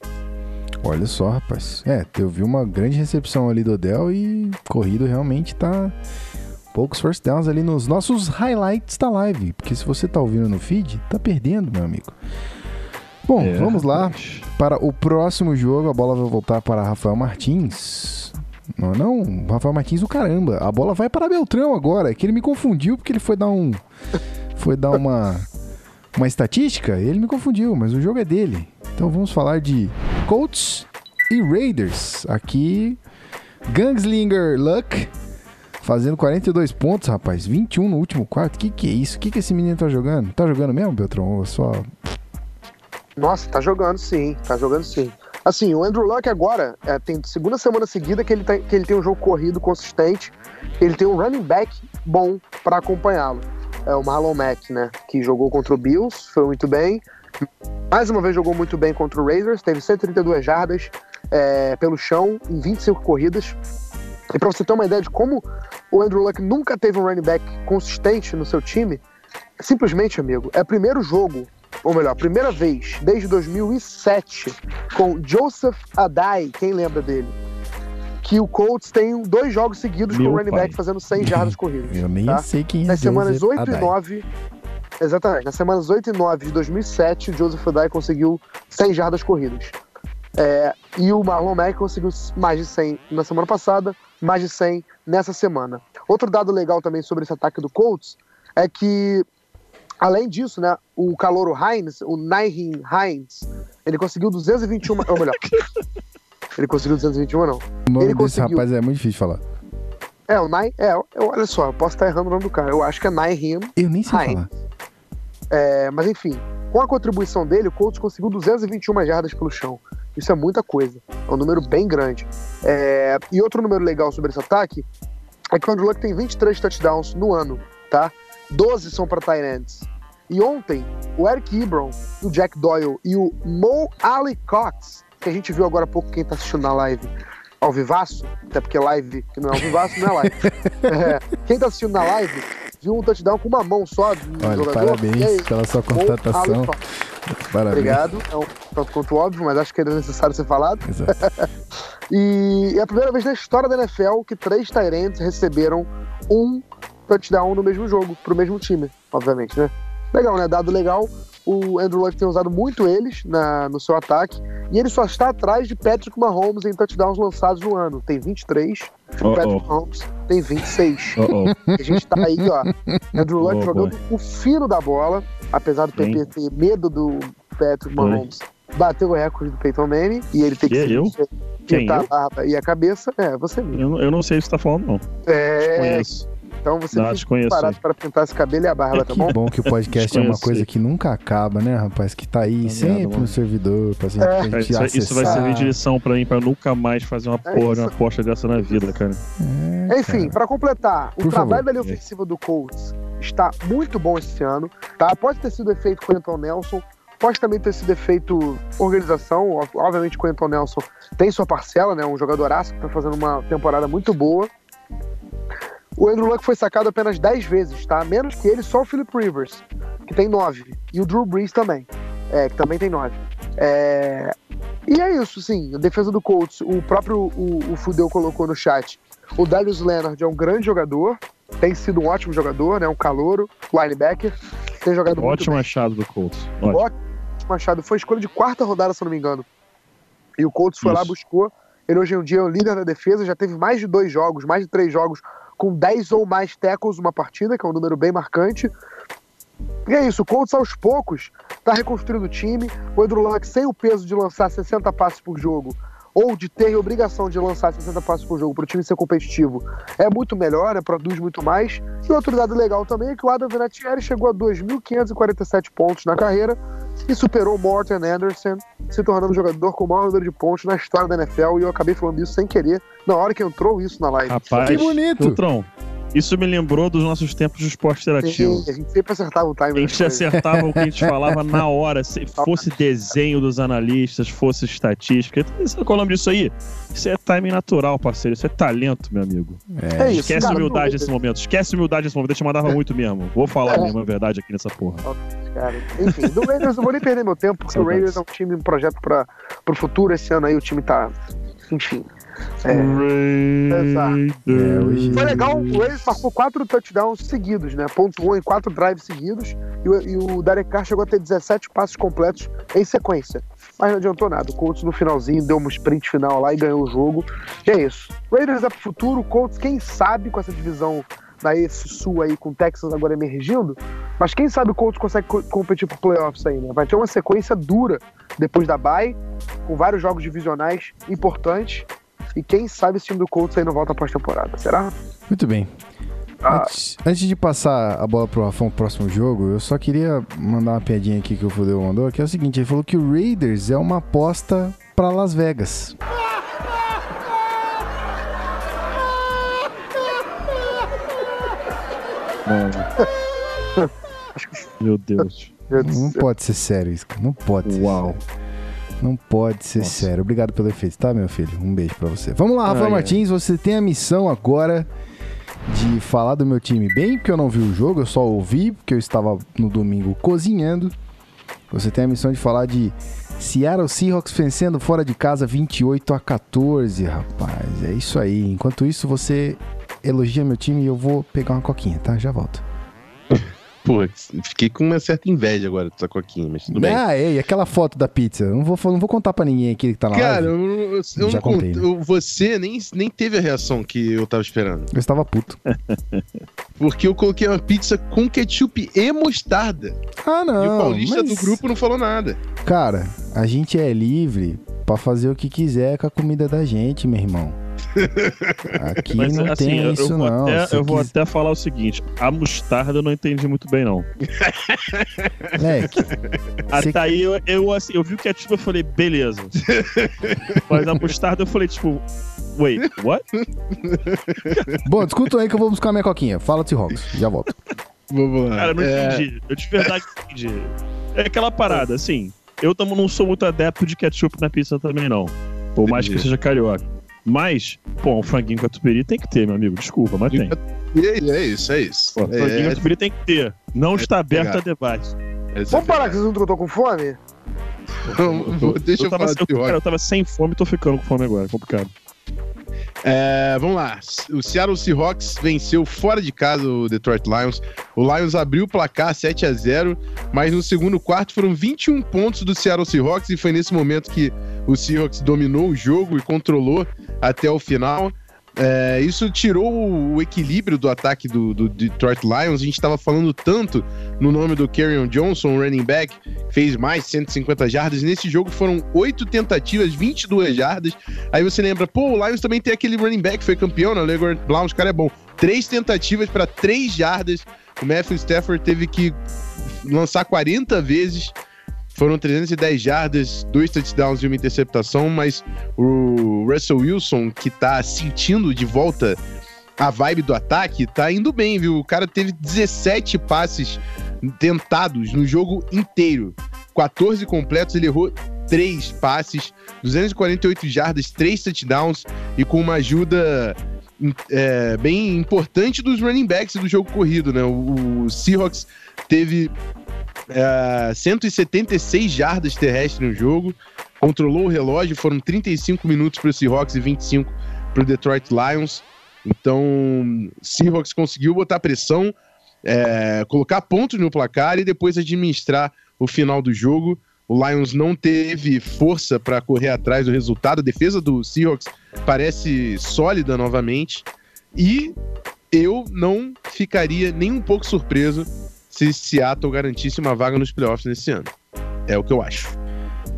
Olha só, rapaz. É, eu vi uma grande recepção ali do Odell e corrido realmente tá poucos first downs ali nos nossos highlights da live. Porque se você tá ouvindo no feed, tá perdendo, meu amigo. Bom, É. vamos lá para o próximo jogo. A bola vai voltar para Rafael Martins. Não, não, Rafael Martins, o caramba. A bola vai para Beltrão agora. É que ele me confundiu porque ele foi dar um. Foi dar uma. Uma estatística. Ele me confundiu, mas o jogo é dele. Então vamos falar de Colts e Raiders. Aqui, Gunslinger Luck fazendo 42 pontos, rapaz. 21 no último quarto. Que que é isso? Que que esse menino tá jogando? Tá jogando mesmo, Beltrão? Ou só Nossa, tá jogando sim, tá jogando sim. Assim, o Andrew Luck agora é, tem segunda semana seguida que ele, tem, que ele tem um jogo corrido consistente, ele tem um running back bom pra acompanhá-lo. É o Marlon Mack, né? Que jogou contra o Bills, foi muito bem. Mais uma vez jogou muito bem contra o Raiders, teve 132 jardas é, pelo chão em 25 corridas. E pra você ter uma ideia de como o Andrew Luck nunca teve um running back consistente no seu time, simplesmente, amigo, é o primeiro jogo ou melhor, primeira vez desde 2007 com Joseph Adai, quem lembra dele? Que o Colts tem dois jogos seguidos Meu com o running pai. back fazendo 100 jardas corridas. Eu nem tá? sei quem é Nas semanas Joseph 8 e Adai. 9, exatamente, nas semanas 8 e 9 de 2007, o Joseph Adai conseguiu 100 jardas corridas. É, e o Marlon Mack conseguiu mais de 100 na semana passada, mais de 100 nessa semana. Outro dado legal também sobre esse ataque do Colts é que, além disso, né, o calouro Hines, o Naihim Hines, ele conseguiu 221, ou melhor, ele conseguiu 221 não. O nome Ele desse conseguiu. rapaz é muito difícil de falar. É, o Nai, é, eu, olha só, eu posso estar errando o nome do cara, eu acho que é Naihim Eu nem sei Hines. falar. É, mas enfim, com a contribuição dele, o Colts conseguiu 221 jardas pelo chão. Isso é muita coisa. É um número bem grande. É, e outro número legal sobre esse ataque é que o Andrew Luck tem 23 touchdowns no ano, tá? 12 são para ends. E ontem, o Eric Ebron, o Jack Doyle e o Mo Ali Cox, que a gente viu agora há pouco quem tá assistindo na live ao vivaço, até porque live que não é ao vivaço, não é live. É, quem tá assistindo na live viu um touchdown com uma mão só Olha, jogador. parabéns pela sua contratação. Parabéns. Obrigado. É um tanto quanto óbvio, mas acho que era necessário ser falado. Exato. E é a primeira vez na história da NFL que três Tyrants receberam um touchdown no mesmo jogo, pro mesmo time, obviamente, né? Legal, né? Dado legal, o Andrew Luck tem usado muito eles na, no seu ataque, e ele só está atrás de Patrick Mahomes em touchdowns lançados no ano. Tem 23, o Patrick Oh, Mahomes tem 26. oh, oh, oh. A gente tá aí, ó. Andrew Luck Oh, jogando o fino da bola, apesar do. PP ter medo do Patrick. Mahomes. Bateu o recorde do Peyton Manning e ele tem que Que se eu? Quem, pintar eu? e a cabeça. É, você mesmo. Eu, eu não sei o que você tá falando, não. É, Conheço. Então você Não, fica para pintar esse cabelo e a barba, tá Que bom? bom que o podcast é uma coisa que nunca acaba, né, rapaz? Que tá aí Obrigado, sempre mano. no servidor pra gente, pra Cara, gente Isso, vai- isso vai servir de lição pra mim, pra nunca mais fazer uma É porra isso. uma aposta dessa na vida, cara. É, Enfim, cara. para completar, o Por trabalho favor. da linha ofensiva do Colts está muito bom esse ano. Tá? Pode ter sido efeito Quentin Nelson, pode também ter sido efeito organização. Ob- Obviamente, o Quentin Nelson tem sua parcela, né? Um jogadoraço que tá fazendo uma temporada muito boa. O Andrew Luck foi sacado apenas 10 vezes, tá? Menos que ele, só o Philip Rivers, que tem 9. E o Drew Brees também, é, que também tem 9. É... E é isso, sim. A defesa do Colts, o próprio o, o Fudeu colocou no chat. O Darius Leonard é um grande jogador, tem sido um ótimo jogador, né? Um calouro, linebacker, tem jogado muito Ótimo achado do Colts. Ótimo. Ótimo Machado foi escolha de quarta rodada, se eu não me engano. E o Colts foi lá, Isso. buscou. Ele hoje em dia é o líder da defesa, já teve mais de dois jogos, mais de três jogos, com 10 ou mais tackles numa partida, que é um número bem marcante. E é isso, o Colts aos poucos tá reconstruindo o time. O Andrew Luck sem o peso de lançar 60 passes por jogo, ou de ter a obrigação de lançar 60 passes por jogo para o time ser competitivo, é muito melhor, né? produz muito mais. E outro dado legal também é que o Adam Vinatieri chegou a 2.547 pontos na carreira e superou o Morten Anderson, se tornando o jogador com o maior número de pontos na história da NFL. E eu acabei falando isso sem querer, na hora que entrou isso na live. Rapaz, Que bonito. Filtrão, isso me lembrou dos nossos tempos de esporte interativo. Sim, a gente sempre acertava o time. A gente acertava o que a gente falava na hora, se fosse desenho dos analistas, fosse estatística. Sabe qual é o nome disso aí? Isso é timing natural, parceiro. Isso é talento, meu amigo. É isso, Esquece cara, humildade nesse momento. Esquece humildade nesse momento. Eu te mandava muito mesmo. Vou falar É. mesmo a verdade aqui nessa porra. cara. Enfim, do Raiders não vou nem perder meu tempo, porque o Saudades. Raiders é um time, um projeto para o futuro. Esse ano aí o time tá. Enfim. É, É, hoje- Foi legal, o Raiders marcou quatro touchdowns seguidos, né? Pontuou em quatro drives seguidos. E o, e o Derek Carr chegou a ter 17 passes completos em sequência. Mas não adiantou nada. O Colts no finalzinho deu um sprint final lá e ganhou o jogo. E é isso. Raiders é pro futuro. O Colts, quem sabe, com essa divisão da esse sul aí, com o Texas agora emergindo. Mas quem sabe o Colts consegue co- competir pro playoffs aí, né? Vai ter uma sequência dura depois da bye, com vários jogos divisionais importantes. E quem sabe esse time do Colts aí não volta pós-temporada. Será? Muito bem. Ah. Antes, antes de passar a bola pro Rafão pro próximo jogo, eu só queria mandar uma piadinha aqui que o Fudeu mandou, que é o seguinte, ele falou que o Raiders é uma aposta pra Las Vegas. Mano. Meu Deus. Não pode ser sério isso, cara. Não pode ser Uau. Não pode ser Nossa. sério. Obrigado pelo efeito, tá, meu filho? Um beijo pra você. Vamos lá, Rafael ai. Martins, você tem a missão agora de falar do meu time bem, porque eu não vi o jogo, eu só ouvi, porque eu estava no domingo cozinhando. Você tem a missão de falar de Seattle Seahawks vencendo fora de casa 28 a 14, rapaz. É isso aí. Enquanto isso, você elogia meu time e eu vou pegar uma coquinha, tá? Já volto. Pô, fiquei com uma certa inveja agora dessa coquinha, mas tudo bem. Ah, é, e aquela foto da pizza? Não vou, não vou contar pra ninguém aqui que tá na Cara, eu, eu, eu não contei, cont- né? eu- você nem, nem teve a reação que eu tava esperando. Eu estava puto. Porque eu coloquei uma pizza com ketchup e mostarda. Ah, não. e o paulista mas, do grupo não falou nada. Cara, a gente é livre pra fazer o que quiser com a comida da gente, meu irmão. Aqui Mas não assim, tem eu, isso, eu vou, não. até, eu vou até falar o seguinte: a mostarda eu não entendi muito bem, não. Moleque, Você- Até aí eu, eu, assim, eu vi o ketchup e falei, beleza. Mas a mostarda eu falei, tipo, wait, what? Bom, discutam aí que eu vou buscar minha coquinha. Fala Seahawks, já volto. Vamos lá. Cara, eu não É, entendi. Eu de verdade não entendi. É aquela parada, assim. Eu tam- não sou muito adepto de ketchup na pizza também, não. Por mais que seja carioca. Mas, pô, um franguinho catupiry tem que ter, meu amigo. Desculpa, mas tem. E é, é isso, é isso. Pô, franguinho É, catupiry tem que ter. Não está aberto a debate. essa Vamos é parar com esse assunto que eu tô com fome? Deixa eu, tava, falar eu, cara, eu tava sem fome e tô ficando com fome agora. Complicado. É, vamos lá. O Seattle Seahawks venceu fora de casa o Detroit Lions. O Lions abriu o placar 7 a 0 mas no segundo quarto foram 21 pontos do Seattle Seahawks e foi nesse momento que o Seahawks dominou o jogo e controlou até o final. É, isso tirou o equilíbrio do ataque do, do Detroit Lions. A gente estava falando tanto no nome do Kerryon Johnson, running back, fez mais 150 jardas. Nesse jogo foram oito tentativas, 22 jardas. Aí você lembra, pô, o Lions também tem aquele running back foi campeão, né? Leonard Blount, o cara é bom. Três tentativas para três jardas. O Matthew Stafford teve que lançar 40 vezes. Foram 310 jardas, dois touchdowns e uma interceptação, mas o Russell Wilson, que tá sentindo de volta a vibe do ataque, tá indo bem, viu? O cara teve 17 passes tentados no jogo inteiro. 14 completos, ele errou 3 passes, 248 jardas, 3 touchdowns e com uma ajuda é, bem importante dos running backs do jogo corrido, né? O, o Seahawks teve é, 176 jardas terrestres no jogo, controlou o relógio, foram 35 minutos para o Seahawks e 25 para o Detroit Lions. Então, Seahawks conseguiu botar pressão, é, colocar pontos no placar e depois administrar o final do jogo. O Lions não teve força para correr atrás do resultado. A defesa do Seahawks parece sólida novamente. E eu não ficaria nem um pouco surpreso se Seattle garantisse uma vaga nos playoffs nesse ano. É o que eu acho.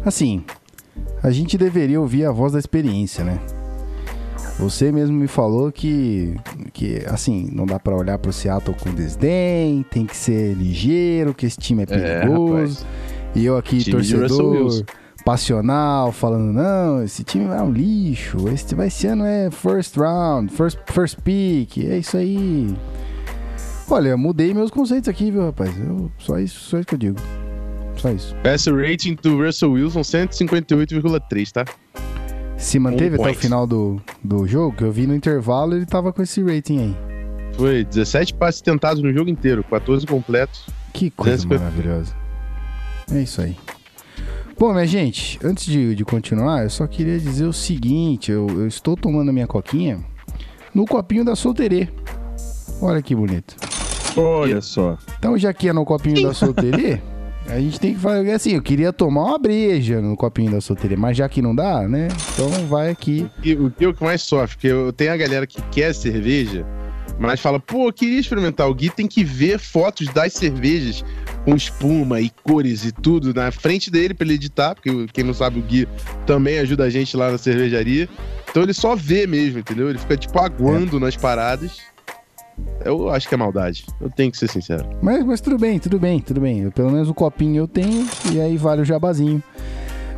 Assim, a gente deveria ouvir a voz da experiência, né? Você mesmo me falou que, que assim, não dá pra olhar pro Seattle com desdém, tem que ser ligeiro, que esse time é perigoso. e eu aqui, torcedor, passional, falando, não, esse time é um lixo, esse, vai- esse ano é first round, first, first pick, é isso aí. Olha, mudei meus conceitos aqui, viu, rapaz? Eu, só, isso, só isso que eu digo. Só isso. Passer rating do Russell Wilson 158,3, tá? Se manteve até o final do, do jogo, que eu vi no intervalo, ele tava com esse rating aí. Foi 17 passes tentados no jogo inteiro, 14 completos. Que coisa 250. maravilhosa. É isso aí. Bom, minha gente, antes de, de continuar, eu só queria dizer o seguinte: eu, eu estou tomando a minha coquinha no copinho da solteirê. Olha que bonito. Olha só. Então, já que é no copinho da solteirê, a gente tem que fazer assim. Eu queria tomar uma breja no copinho da solteirê, mas já que não dá, né? Então vai aqui. E o que é o que mais sofre? Porque eu tenho a galera que quer cerveja, mas fala, pô, eu queria experimentar. O Gui tem que ver fotos das cervejas com espuma e cores e tudo na frente dele pra ele editar, porque quem não sabe, o Gui também ajuda a gente lá na cervejaria. Então ele só vê mesmo, entendeu? Ele fica tipo aguando nas paradas. Eu acho que é maldade. Eu tenho que ser sincero. Mas, mas tudo bem, tudo bem, tudo bem. Eu, pelo menos o copinho eu tenho e aí vale o jabazinho.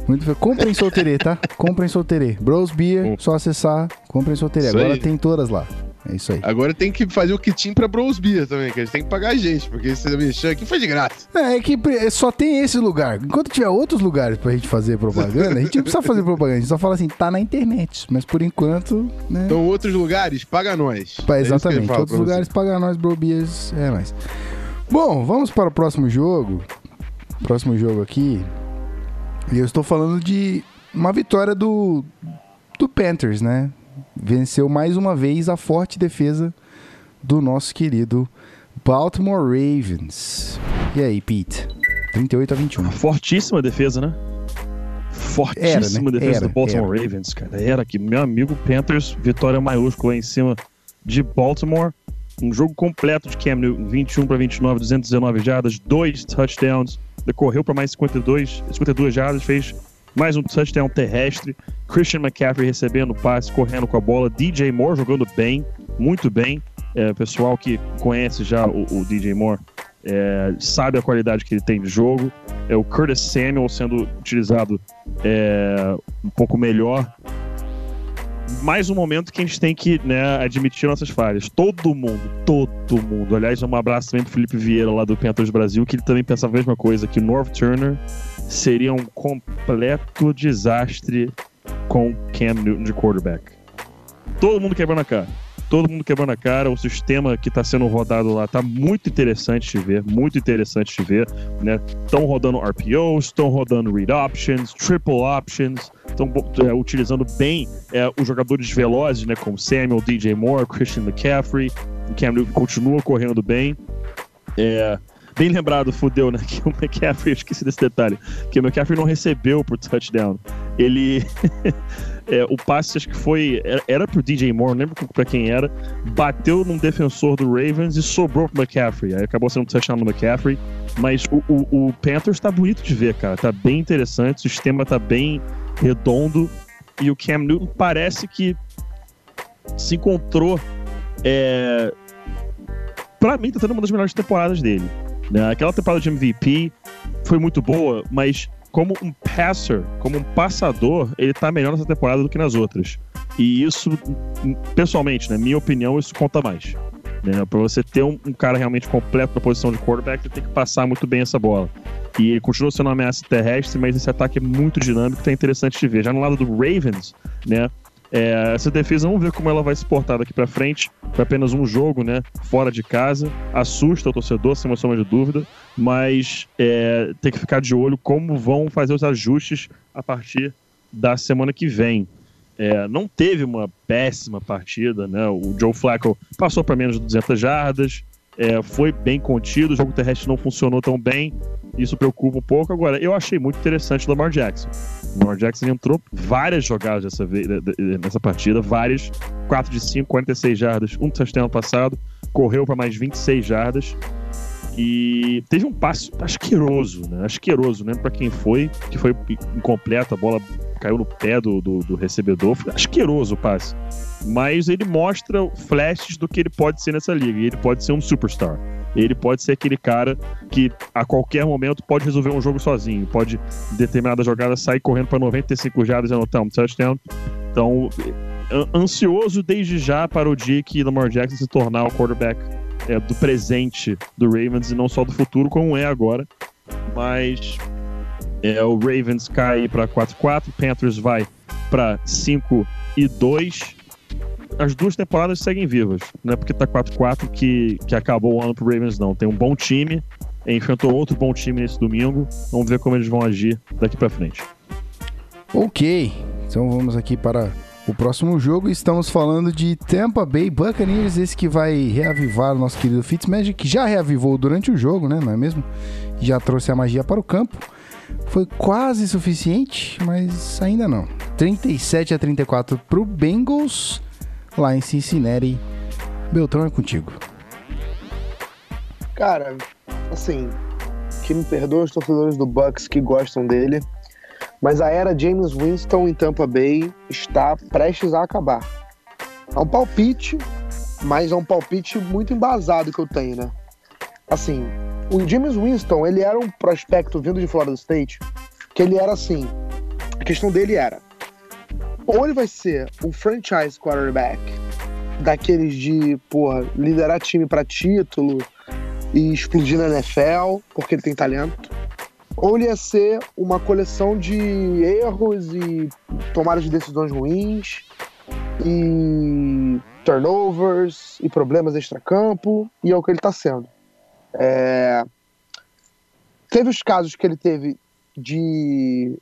Muito. Comprem solteirê, tá? Comprem solteirê. Bros Beer, só acessar. Comprem solteirê. Isso Agora aí. tem todas lá. É isso aí. Agora tem que fazer o kitim pra Bros Beer também, que eles têm que pagar a gente, porque esse mexer aqui foi de graça. É, é que só tem esse lugar. Enquanto tiver outros lugares pra gente fazer propaganda, a gente não precisa fazer propaganda. A gente só fala assim, tá na internet. Mas por enquanto, né? Então, outros lugares, paga nós. É exatamente. fala Outros lugares pagam nós, Bro Beers. É nóis. Bom, vamos para o próximo jogo. Próximo jogo aqui. E eu estou falando de uma vitória do, do Panthers, né? Venceu mais uma vez a forte defesa do nosso querido Baltimore Ravens. E aí, Pete? 38 a 21. Fortíssima defesa, né? Fortíssima Era, né? defesa Era, do Baltimore era. Ravens, cara. Era que meu amigo Panthers, vitória maiúscula em cima de Baltimore. Um jogo completo de Cam Newton, 21 para 29, 219 jardas, dois touchdowns, decorreu para mais 52, 52 jardas, fez mais um touchdown terrestre. Christian McCaffrey recebendo passe, correndo com a bola. DJ Moore jogando bem, muito bem. É, pessoal que conhece já o, o DJ Moore é, sabe a qualidade que ele tem de jogo. É o Curtis Samuel sendo utilizado é, um pouco melhor. Mais um momento que a gente tem que né, admitir nossas falhas. Todo mundo, todo mundo. Aliás, um abraço também pro Felipe Vieira lá do Panthers Brasil, que ele também pensa a mesma coisa, que o North Turner seria um completo desastre com Cam Newton de quarterback. Todo mundo quebrando a cara. Todo mundo quebrando a cara. O sistema que está sendo rodado lá tá muito interessante de ver, muito interessante de ver. Estão rodando RPOs, estão rodando read options, triple options, estão é, utilizando bem é, os jogadores velozes, né, como Samuel, DJ Moore, Christian McCaffrey. O Cam Newton continua correndo bem. É, bem lembrado, fudeu, né? Que o McCaffrey, eu esqueci desse detalhe, que o McCaffrey não recebeu por touchdown. Ele. é, o passe, acho que foi. Era, era pro DJ Moore, não lembro pra quem era. Bateu num defensor do Ravens e sobrou pro McCaffrey. Aí acabou sendo touchdown no McCaffrey. Mas o, o, o Panthers tá bonito de ver, cara. Tá bem interessante, o sistema tá bem redondo. E o Cam Newton parece que se encontrou. É, pra mim, tá tendo uma das melhores temporadas dele. Né? Aquela temporada de MVP foi muito boa, mas como um passer, como um passador, ele tá melhor nessa temporada do que nas outras. E isso, pessoalmente, na minha opinião, isso conta mais. Né? Para você ter um, um, cara realmente completo na posição de quarterback, você tem que passar muito bem essa bola. E ele continua sendo uma ameaça terrestre, mas esse ataque é muito dinâmico, tá interessante de ver. Já no lado do Ravens, né? É, essa defesa, vamos ver como ela vai se portar daqui para frente. Foi apenas um jogo, né? Fora de casa. Assusta o torcedor, sem uma sombra de dúvida. Mas é, tem que ficar de olho como vão fazer os ajustes a partir da semana que vem. É, não teve uma péssima partida, né? O Joe Flacco passou para menos de 200 jardas, é, foi bem contido, o jogo terrestre não funcionou tão bem, isso preocupa um pouco. Agora, eu achei muito interessante o Lamar Jackson. O Lamar Jackson entrou várias jogadas dessa vez, nessa partida, várias, 4 de 5, 46 jardas, um touchdown passado, correu para mais 26 jardas. E teve um passe asqueroso, né? Asqueroso, né? Para quem foi, que foi incompleto, a bola caiu no pé do, do, do, recebedor. Foi asqueroso o passe. Mas ele mostra flashes do que ele pode ser nessa liga. Ele pode ser um superstar. Ele pode ser aquele cara que a qualquer momento pode resolver um jogo sozinho. Pode, em determinada jogada, sair correndo para 95 jardas e anotar um touchdown. Então, ansioso desde já para o dia que Lamar Jackson se tornar o quarterback é, do presente do Ravens e não só do futuro, como é agora. Mas é, o Ravens cai para 4-4, Panthers vai para 5 e 2. As duas temporadas seguem vivas, não é porque tá 4-4 que, que acabou o ano pro Ravens, não. Tem um bom time, enfrentou outro bom time nesse domingo. Vamos ver como eles vão agir daqui para frente. Ok, então vamos aqui para o próximo jogo. Estamos falando de Tampa Bay Buccaneers, esse que vai reavivar o nosso querido Fitzmagic, que já reavivou durante o jogo, né? Não é mesmo? Já trouxe a magia para o campo. Foi quase suficiente, mas ainda não. 37 a 34 para o Bengals, lá em Cincinnati. Beltrão é contigo. Cara, assim, que me perdoe os torcedores do Bucks que gostam dele, mas a era James Winston em Tampa Bay está prestes a acabar. É um palpite, mas é um palpite muito embasado que eu tenho, né? Assim, o James Winston, ele era um prospecto vindo de Florida State, que ele era assim, a questão dele era, ou ele vai ser um franchise quarterback, daqueles de, porra, liderar time para título e explodir na NFL, porque ele tem talento, ou ele ia ser uma coleção de erros e tomadas de decisões ruins e turnovers e problemas extra-campo, e é o que ele está sendo. É... Teve os casos que ele teve de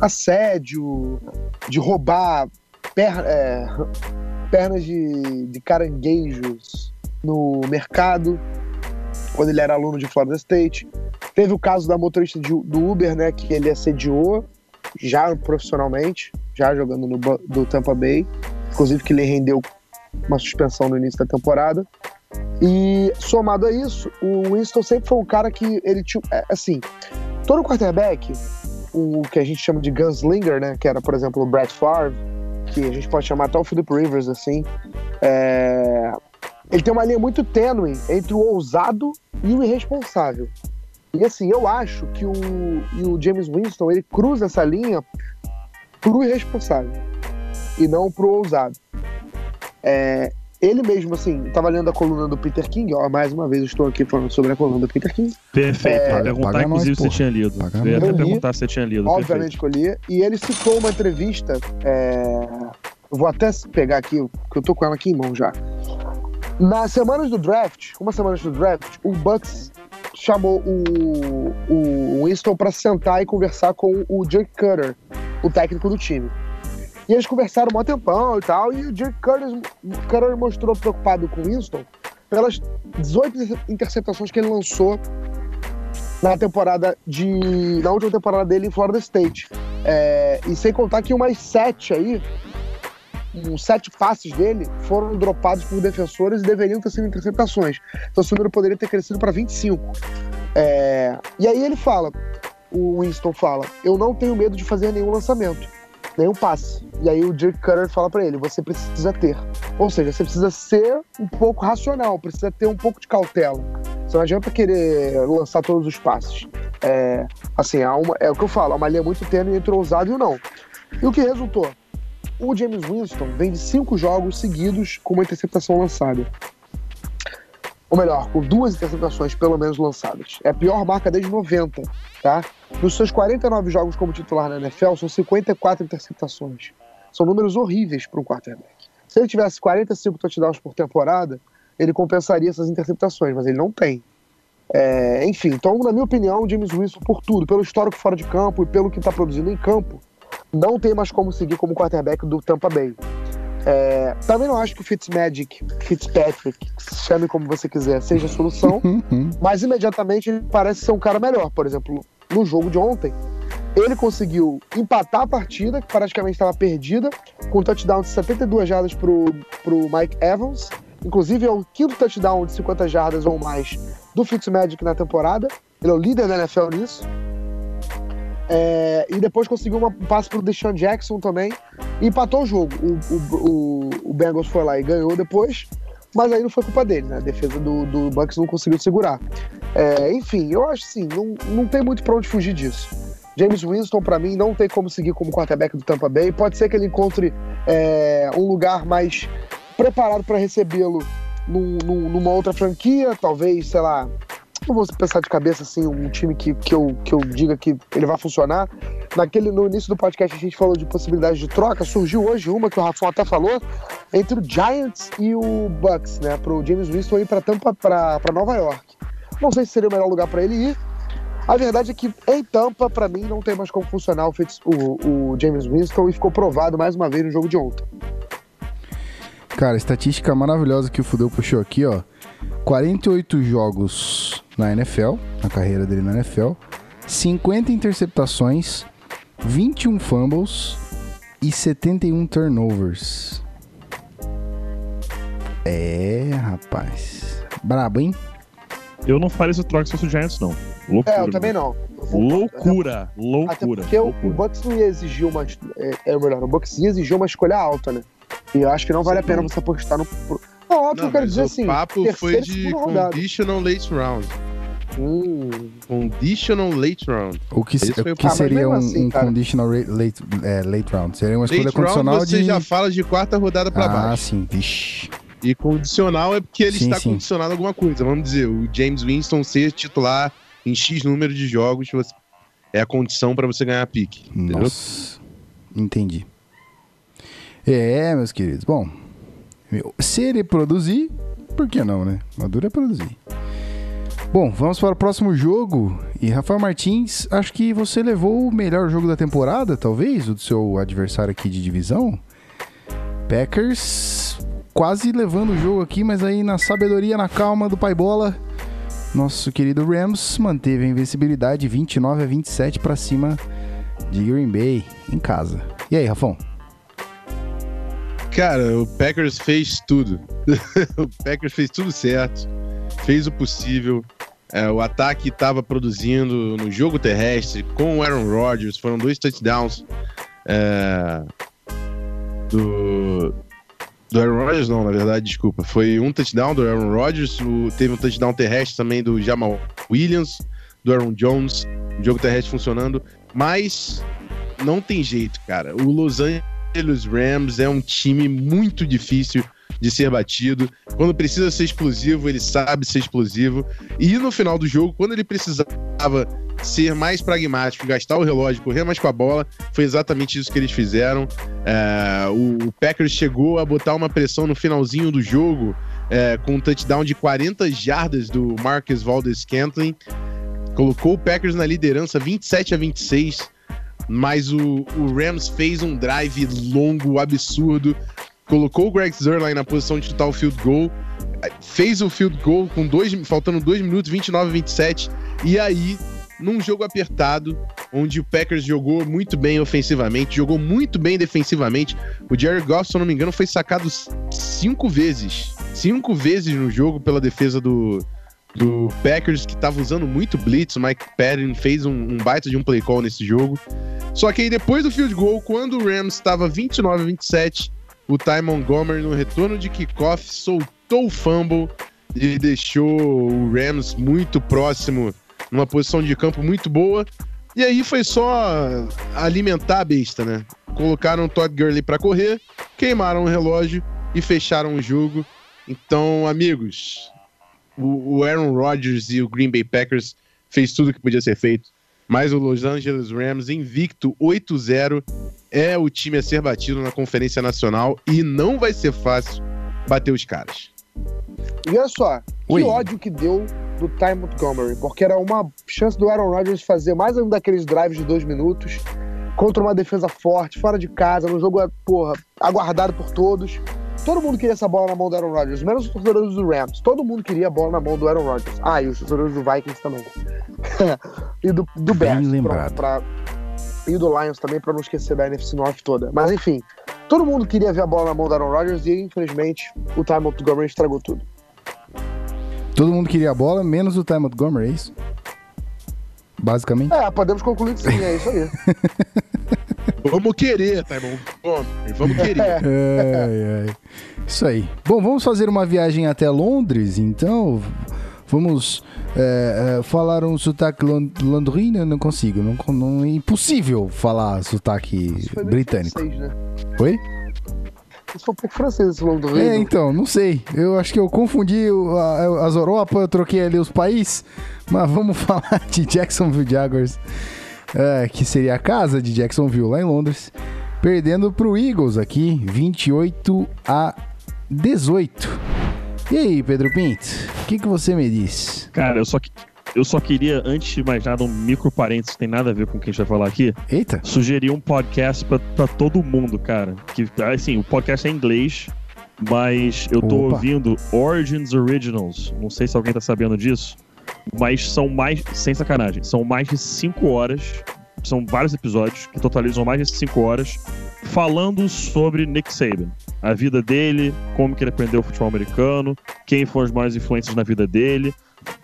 assédio, de roubar per... é... pernas de... de caranguejos no mercado, quando ele era aluno de Florida State. Teve o caso da motorista de- do Uber, né, que ele assediou já profissionalmente, já jogando no do Tampa Bay, inclusive que lhe rendeu uma suspensão no início da temporada. E somado a isso, o Winston sempre foi um cara que ele tinha, é, assim, todo quarterback, o que a gente chama de gunslinger, né, que era, por exemplo, o Brett Favre, que a gente pode chamar até o Philip Rivers, assim, é, ele tem uma linha muito tênue entre o ousado e o irresponsável. E assim, eu acho que o, o James Winston, ele cruza essa linha pro irresponsável e não pro ousado. É, ele mesmo, assim, tava lendo a coluna do Peter King, ó, mais uma vez eu estou aqui falando sobre a coluna do Peter King. Perfeito. É, perguntar, paga inclusive, nós, se tinha lido. Paga Eu ia até perguntar se você tinha lido. Obviamente que eu li. E ele citou uma entrevista. é, Eu vou até pegar aqui, que eu tô com ela aqui em mão já. Nas semanas do draft, uma semana do draft, o Bucks chamou o, o Winston para sentar e conversar com o Dirk Cutter, o técnico do time. E eles conversaram um tempão e tal, e o Dirk Cutter mostrou preocupado com o Winston pelas 18 interceptações que ele lançou na temporada de. na última temporada dele em Florida State. É, e sem contar que umas sete aí, uns sete passes dele foram dropados por defensores e deveriam ter sido interceptações. Então esse número poderia ter crescido para 25. É, e aí ele fala, o Winston fala, eu não tenho medo de fazer nenhum lançamento, nenhum passe. E aí o Dirk Cutter fala para ele, você precisa ter. Ou seja, você precisa ser um pouco racional, precisa ter um pouco de cautela. Você não adianta querer lançar todos os passes. É, assim, há uma, é o que eu falo, há uma linha muito tênue entre o ousado e o não. E o que resultou? O James Winston vem de cinco jogos seguidos com uma interceptação lançada. Ou melhor, com duas interceptações pelo menos lançadas. É a pior marca desde 90, tá? Nos seus 49 jogos como titular na NFL, são 54 interceptações. São números horríveis para um quarterback. Se ele tivesse 45 touchdowns por temporada, ele compensaria essas interceptações, mas ele não tem. É, enfim, então, na minha opinião, o James Winston, por tudo, pelo histórico fora de campo e pelo que está produzindo em campo, não tem mais como seguir como quarterback do Tampa Bay. É, também não acho que o Fitzmagic, Fitzpatrick, chame como você quiser, seja a solução, Uhum. mas imediatamente ele parece ser um cara melhor. Por exemplo, no jogo de ontem, ele conseguiu empatar a partida, que praticamente estava perdida, com um touchdown de 72 jardas pro, pro Mike Evans. Inclusive, é o quinto touchdown de 50 jardas ou mais do Fitzmagic na temporada. Ele é o líder da NFL nisso. É, e depois conseguiu uma- um passe pro Deshaun Jackson também e empatou o jogo. O, o, o, o Bengals foi lá e ganhou depois, mas aí não foi culpa dele, né? A defesa do, do Bucks não conseguiu segurar. É, enfim, eu acho assim, não, não tem muito pra onde fugir disso. James Winston, pra mim, não tem como seguir como quarterback do Tampa Bay. Pode ser que ele encontre é, um lugar mais preparado para recebê-lo num- num- numa outra franquia, talvez, sei lá. Não vou pensar de cabeça assim, um time que, que, eu, que eu diga que ele vai funcionar. Naquele, no início do podcast a gente falou de possibilidades de troca. Surgiu hoje uma que o Rafão até falou entre o Giants e o Bucks, né? Pro James Winston ir para Tampa, para Nova York. Não sei se seria o melhor lugar para ele ir. A verdade é que em Tampa, para mim, não tem mais como funcionar o, Fitz- o, o James Winston e ficou provado mais uma vez no jogo de ontem. Cara, estatística maravilhosa que o Fudeu puxou aqui, ó. 48 jogos na NFL, na carreira dele na NFL, 50 interceptações, 21 fumbles e 71 turnovers. É, rapaz. Brabo, hein? Eu não faria esse troca se fosse o Giants, não. Loucura. É, eu também não. Loucura, Até loucura. porque o, o loucura. Bucks não ia exigir uma. É, é melhor, o Bucks ia exigir uma escolha alta, né? E eu acho que não vale a pena você apostar no. pro- Não, óbvio que eu quero dizer o assim. papo foi de conditional late round. Hum, Conditional late round. O que, o o que seria Ah, um, assim, um conditional late, é, late round? Seria uma escolha Late round condicional você de... já fala de quarta rodada pra ah, baixo. sim. Vixe. E condicional é porque ele Sim, está sim. condicionado a alguma coisa. Vamos dizer, o James Winston ser titular em X número de jogos você- é a condição pra você ganhar a pique. Entendeu? Nossa. Entendi. É, meus queridos. Bom, se ele produzir, por que não, né? Maduro é produzir. Bom, vamos para o próximo jogo. E Rafael Martins, acho que você levou o melhor jogo da temporada, talvez, o do seu adversário aqui de divisão. Packers quase levando o jogo aqui, mas aí na sabedoria, na calma do pai bola, nosso querido Rams manteve a invencibilidade 29 a 27 para cima de Green Bay em casa. E aí, Rafão? Cara, o Packers fez tudo. o Packers fez tudo certo, fez o possível. É, o ataque estava produzindo no jogo terrestre com o Aaron Rodgers. Foram dois touchdowns é, do, do Aaron Rodgers, não, na verdade, desculpa. Foi um touchdown do Aaron Rodgers, o- teve um touchdown terrestre também do Jamal Williams, do Aaron Jones, o jogo terrestre funcionando, mas não tem jeito, cara. O Los Angeles Rams é um time muito difícil de ser batido. Quando precisa ser explosivo, ele sabe ser explosivo. E no final do jogo, quando ele precisava ser mais pragmático, gastar o relógio, correr mais com a bola, foi exatamente isso que eles fizeram. É, o, Packers chegou a botar uma pressão no finalzinho do jogo, é, com um touchdown de 40 jardas do Marcus Valdez Scantling. Colocou o Packers na liderança 27 a 26, mas o, o Rams fez um drive longo, absurdo. Colocou o Greg Zerline na posição de chutar o field goal. Fez o field goal com dois, faltando 2 minutos, 29 a 27. E aí, num jogo apertado, onde o Packers jogou muito bem ofensivamente, jogou muito bem defensivamente. O Jerry Goff, se eu não me engano, foi sacado cinco vezes. Cinco vezes no jogo pela defesa do, do Packers, que estava usando muito blitz. O Mike Patton fez um, um baita de um play call nesse jogo. Só que aí depois do field goal, quando o Rams estava 29 a 27, o Ty Montgomery no retorno de kickoff soltou o fumble e deixou o Rams muito próximo, numa posição de campo muito boa. E aí foi só alimentar a besta, né? Colocaram o Todd Gurley para correr, queimaram o relógio e fecharam o jogo. Então, amigos, o Aaron Rodgers e o Green Bay Packers fez tudo que podia ser feito. Mas o Los Angeles Rams, invicto 8-0, é o time a ser batido na Conferência Nacional e não vai ser fácil bater os caras. E olha só, Oi. que ódio que deu do Ty Montgomery, porque era uma chance do Aaron Rodgers fazer mais um daqueles drives de dois minutos contra uma defesa forte, fora de casa, num jogo, porra, aguardado por todos. Todo mundo queria essa bola na mão do Aaron Rodgers, menos os torcedores do Rams. Todo mundo queria a bola na mão do Aaron Rodgers. Ah, e os torcedores do Vikings também. e do, do Bem Bears. lembrado. Pra, e do Lions também, pra não esquecer da NFC North toda. Mas enfim, todo mundo queria ver a bola na mão do Aaron Rodgers e infelizmente o Ty Montgomery estragou tudo. Todo mundo queria a bola, menos o Ty Montgomery, é isso? Basicamente. É, podemos concluir que sim, é isso aí. Vamos querer, tá bom? Vamos querer. Ai, ai. Isso aí. Bom, vamos fazer uma viagem até Londres, então. Vamos é, é, falar um sotaque lon- londrino? Não consigo. Não, não- é impossível falar sotaque britânico. francês, né? Oi? Isso foi um pouco francês esse do É, então, não sei. Eu acho que eu confundi o- a- as Europa, eu troquei ali os países. Mas vamos falar de Jacksonville Jaguars, é, que seria a casa de Jacksonville lá em Londres, perdendo pro Eagles aqui, 28 a 18. E aí, Pedro Pinto, o que, que você me diz? Cara, eu só, eu só queria, antes de mais nada, um micro parênteses que tem nada a ver com o que a gente vai falar aqui, Eita, sugerir um podcast pra todo mundo, cara. Que, assim, o podcast é em inglês, mas eu tô Opa. ouvindo Origins Originals. Não sei se alguém tá sabendo disso, mas são mais, sem sacanagem, são mais de 5 horas, são vários episódios que totalizam mais de 5 horas, falando sobre Nick Saban. A vida dele, como que ele aprendeu o futebol americano, quem foram as maiores influências na vida dele.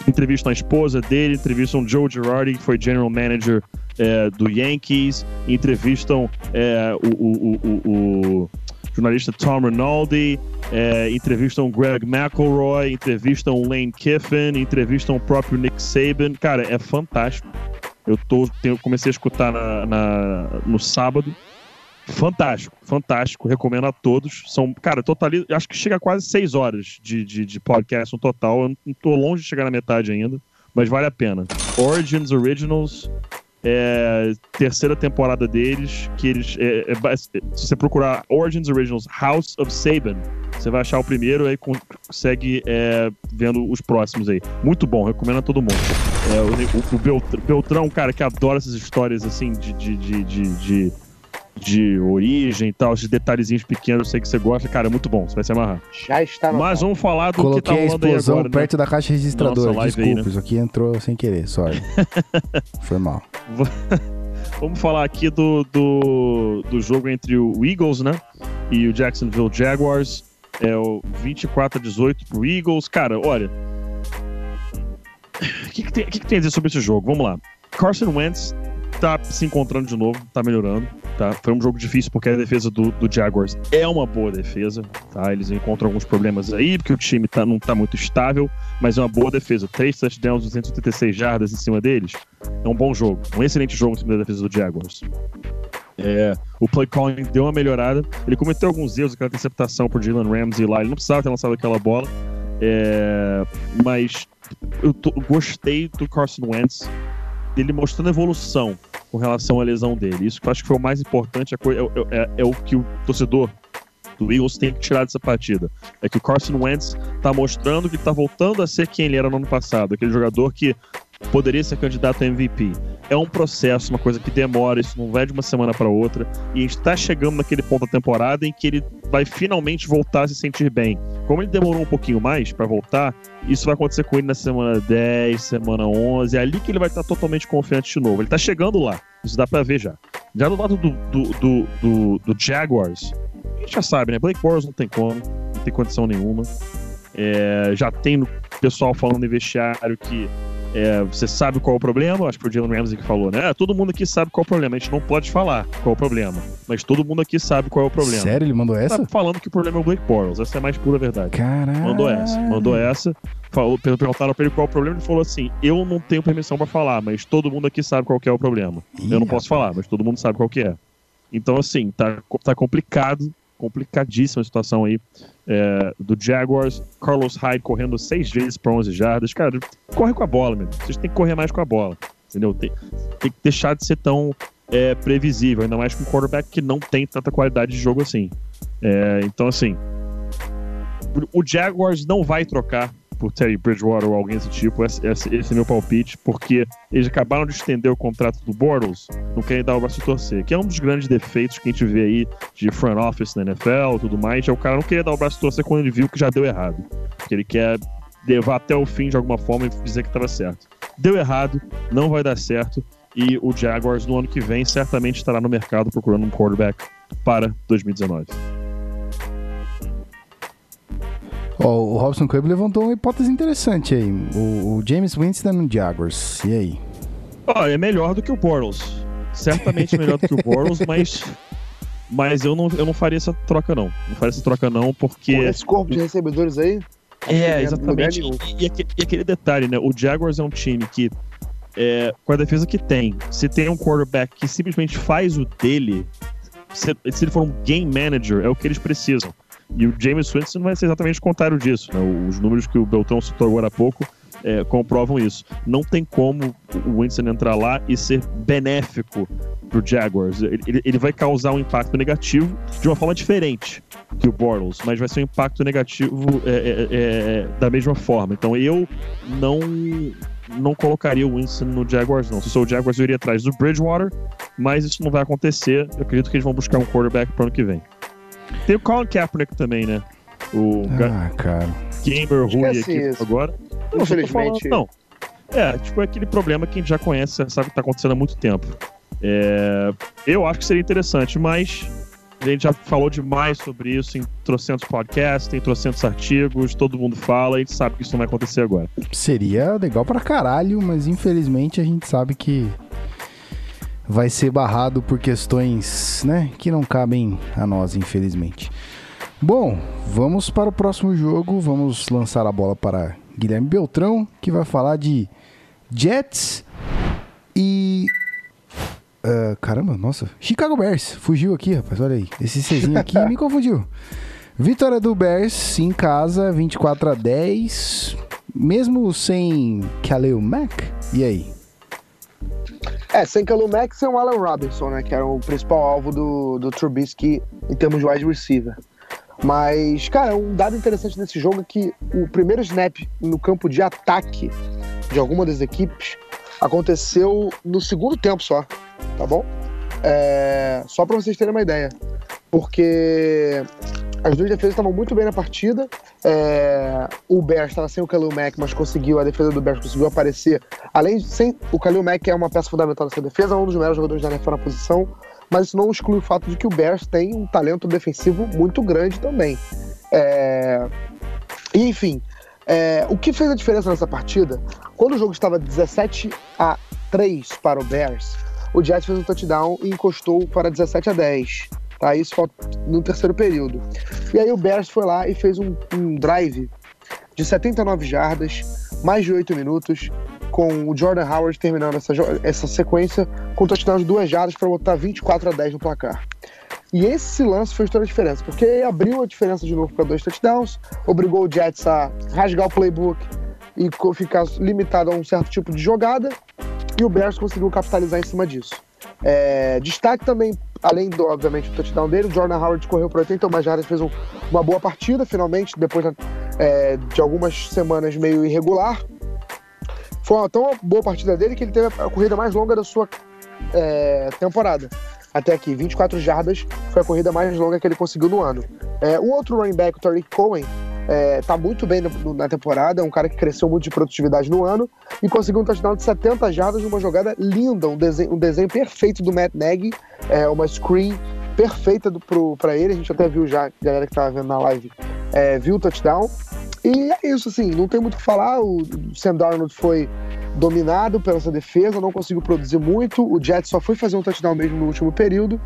Entrevistam a esposa dele, entrevistam Joe Girardi, que foi general manager é, do Yankees, entrevistam é, o, o- o- o- o jornalista Tom Rinaldi, é, entrevistam Greg McElroy, entrevistam Lane Kiffin, entrevistam o próprio Nick Saban. Cara, é fantástico. Eu tô, tenho, comecei a escutar na- na- no sábado. Fantástico, fantástico. Recomendo a todos. São, cara, totaliza, acho que chega a quase seis horas de, de, de podcast no total. Eu não tô longe de chegar na metade ainda, mas vale a pena. Origins Originals, é, terceira temporada deles, que eles. é, é se você procurar Origins Originals House of Saban, você vai achar o primeiro aí consegue é, vendo os próximos aí. Muito bom, recomendo a todo mundo. É, o, o- o Belt- Beltrão, cara, que adora essas histórias assim de, de, de, de- de origem e tal, esses detalhezinhos pequenos, eu sei que você gosta, cara, é muito bom, você vai se amarrar. Já está no Mas vamos falar do que tá Coloquei a explosão agora, né? perto da caixa registradora. Nossa live aí, Desculpa, né? isso aqui entrou sem querer, sorry. Foi mal. Vamos falar aqui do, do, do jogo entre o Eagles, né? E o Jacksonville Jaguars. É o 24 a 18 pro Eagles. Cara, olha. O que, que, tem, que, que tem a dizer sobre esse jogo? Vamos lá. Carson Wentz tá se encontrando de novo, tá melhorando. Tá? Foi um jogo difícil porque a defesa do, do Jaguars é uma boa defesa. Tá? Eles encontram alguns problemas aí, porque o time tá, não tá muito estável, mas é uma boa defesa. Três touchdowns, 286 jardas em cima deles. É um bom jogo. Um excelente jogo em cima da defesa do Jaguars. É, o play calling deu uma melhorada. Ele cometeu alguns erros, aquela interceptação por Jalen Ramsey lá. Ele não precisava ter lançado aquela bola. É, mas eu tô- eu gostei do Carson Wentz, dele mostrando evolução com relação à lesão dele. Isso que eu acho que foi o mais importante. a coi- É, é- é o que o torcedor do Eagles tem que tirar dessa partida. É que o Carson Wentz tá mostrando que tá voltando a ser quem ele era no ano passado. Aquele jogador que poderia ser candidato a MVP. É um processo, uma coisa que demora, isso não vai de uma semana para outra. E a gente tá chegando naquele ponto da temporada em que ele vai finalmente voltar a se sentir bem. Como ele demorou um pouquinho mais para voltar, isso vai acontecer com ele na semana 10, semana 11. É ali que ele vai estar totalmente confiante de novo. Ele tá chegando lá. Isso dá pra ver já. Já do lado do, do, do, do, do Jaguars, a gente já sabe, né? Blake Bortles não tem como, não tem condição nenhuma. É, já tem no pessoal falando em vestiário que é, você sabe qual é o problema, acho que foi o Jalen Ramsey que falou, né? Ah, Todo mundo aqui sabe qual é o problema, a gente não pode falar qual é o problema, mas todo mundo aqui sabe qual é o problema. Sério, ele mandou essa? Tá falando que o problema é o Blake Bortles, essa é a mais pura verdade. Caralho. Mandou essa, mandou essa. Falou, per- perguntaram pra ele qual é o problema, ele falou assim: Eu não tenho permissão pra falar, mas todo mundo aqui sabe qual que é o problema. Eu não posso falar, mas todo mundo sabe qual que é. Então, assim, tá, tá complicado, complicadíssima a situação aí é, do Jaguars. Carlos Hyde correndo seis vezes para 11 jardas. Cara, corre com a bola, meu. Vocês têm que correr mais com a bola, entendeu? Tem, tem que deixar de ser tão é, previsível, ainda mais com um quarterback que não tem tanta qualidade de jogo assim. É, então, assim, o Jaguars não vai trocar por Terry Bridgewater ou alguém desse tipo, esse, esse- esse é meu palpite, porque eles acabaram de estender o contrato do Bortles, não querem dar o braço a torcer, que é um dos grandes defeitos que a gente vê aí de front office na NFL e tudo mais, é o cara não querer dar o braço a torcer quando ele viu que já deu errado, porque ele quer levar até o fim de alguma forma e dizer que estava certo. Deu errado, não vai dar certo, e o Jaguars no ano que vem certamente estará no mercado procurando um quarterback para 2019. Ó, o Robson Cub levantou uma hipótese interessante aí. O, o James Winston no Jaguars. E aí? É melhor do que o Bortles. Certamente melhor do que o Bortles, mas. Mas eu não, eu não faria essa troca, não. Não faria essa troca, não, porque. Com esse corpo de recebedores aí, É, exatamente. E, e aquele detalhe, né? O Jaguars é um time que, é, com a defesa que tem, se tem um quarterback que simplesmente faz o dele, se, se ele for um game manager, é o que eles precisam. E o James Winston vai ser exatamente o contrário disso. Né? Os números que o Beltrão citou agora há pouco é, comprovam isso. Não tem como o Winston entrar lá e ser benéfico pro Jaguars. Ele, ele- vai causar um impacto negativo de uma forma diferente que o Bortles, mas vai ser um impacto negativo é, é, é, da mesma forma. Então eu não não colocaria o Winston no Jaguars, não. Se sou o Jaguars, eu iria atrás do Bridgewater, mas isso não vai acontecer. Eu acredito que eles vão buscar um quarterback pro ano que vem. Tem o Colin Kaepernick também, né? O Ah, cara. gamer ruim Esquece aqui isso. agora. Eu não tô Infelizmente. falando, não. É, tipo, é aquele problema que a gente já conhece, sabe que tá acontecendo há muito tempo. É, eu acho que seria interessante, mas a gente já falou demais sobre isso em trocentos podcasts, tem trocentos artigos, todo mundo fala, a gente sabe que isso não vai acontecer agora. Seria legal pra caralho, mas infelizmente a gente sabe que vai ser barrado por questões, né, que não cabem a nós, infelizmente. Bom, vamos para o próximo jogo. Vamos lançar a bola para Guilherme Beltrão, que vai falar de Jets e. ah, caramba, nossa. Chicago Bears. Fugiu aqui, rapaz. Olha aí. Esse Czinho aqui me confundiu. Vitória do Bears em casa, 24 a 10. Mesmo sem Khalil Mack. E aí? É, sem Kalu Max é o Allen Robinson, né? Que era o principal alvo do, do Trubisky em termos de wide receiver. Mas, cara, um dado interessante desse jogo é que o primeiro snap no campo de ataque de alguma das equipes aconteceu no segundo tempo só, tá bom? É, só para vocês terem uma ideia. Porque as duas defesas estavam muito bem na partida. É, o Bears estava sem o Khalil Mack, mas conseguiu, a defesa do Bears conseguiu aparecer. Além de sem o Khalil Mack, é uma peça fundamental dessa defesa, um dos melhores jogadores da NFL na posição. Mas isso não exclui o fato de que o Bears tem um talento defensivo muito grande também. É, enfim, é, o que fez a diferença nessa partida? Quando o jogo estava 17 a 3 para o Bears, o Jets fez um touchdown e encostou para 17 a 10. Tá? Isso no terceiro período. E aí o Bears foi lá e fez um, um drive de 79 jardas, mais de 8 minutos, com o Jordan Howard terminando essa, essa sequência com touchdown de duas jardas para botar 24 a 10 no placar. E esse lance fez toda a diferença, porque abriu a diferença de novo para dois touchdowns, obrigou o Jets a rasgar o playbook e ficar limitado a um certo tipo de jogada, e o Bears conseguiu capitalizar em cima disso. É, destaque também, além do, obviamente, do touchdown dele, o Jordan Howard correu para 81 jardas, fez um- uma boa partida, finalmente, depois é, de algumas semanas meio irregular. Foi uma tão boa partida dele que ele teve a corrida mais longa da sua é, temporada. Até aqui, 24 jardas foi a corrida mais longa que ele conseguiu no ano. É, o outro running back, o Tariq Cohen, é, tá muito bem no- na temporada, é um cara que cresceu muito de produtividade no ano e conseguiu um touchdown de 70 jardas numa jogada linda, um desenho, um desenho perfeito do Matt Nagy, é, uma screen perfeita pra ele, a gente até viu já, a galera que tava vendo na live, é, viu o touchdown. E é isso, assim, não tem muito o que falar, o Sam Darnold foi dominado pela defesa, não conseguiu produzir muito, o Jets só foi fazer um touchdown mesmo no último período,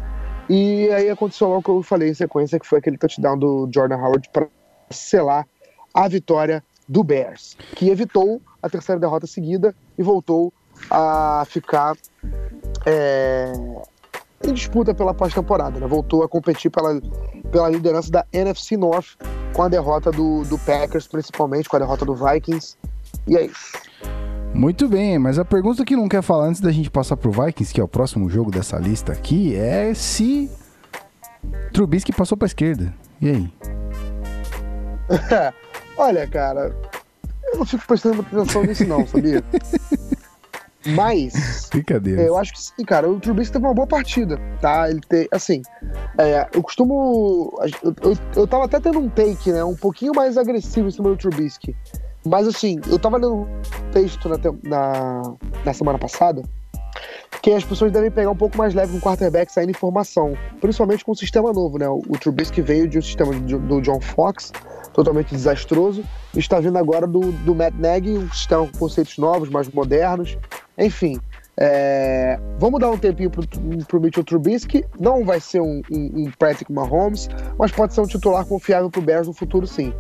e aí aconteceu logo que eu falei em sequência, que foi aquele touchdown do Jordan Howard para selar a vitória do Bears, que evitou a terceira derrota seguida e voltou a ficar é, em disputa pela pós-temporada, né? Voltou a competir pela, pela liderança da NFC North com a derrota do, do Packers, principalmente com a derrota do Vikings. E é isso. Muito bem, mas a pergunta que não quer falar antes da gente passar pro Vikings, que é o próximo jogo dessa lista aqui, é se Trubisky passou pra esquerda. E aí? Olha, cara, eu não fico prestando muita atenção nisso não, sabia? Mas Brincadeira. É, eu acho que sim, cara. O Trubisky teve uma boa partida, tá? Ele tem, assim, é, eu costumo, eu, eu, eu tava até tendo um take, né, um pouquinho mais agressivo em cima do Trubisky, mas assim, eu tava lendo um texto na, na, na semana passada que as pessoas devem pegar um pouco mais leve com o quarterback saindo em formação, principalmente com o sistema novo, né? O, o Trubisky veio de um sistema do, do John Fox, totalmente desastroso, e está vindo agora do, do Matt Nagy, um sistema com conceitos novos, mais modernos, enfim. é, vamos dar um tempinho pro, pro Mitchell Trubisky. Não vai ser um, um, um Patrick Mahomes, mas pode ser um titular confiável pro Bears no futuro, sim.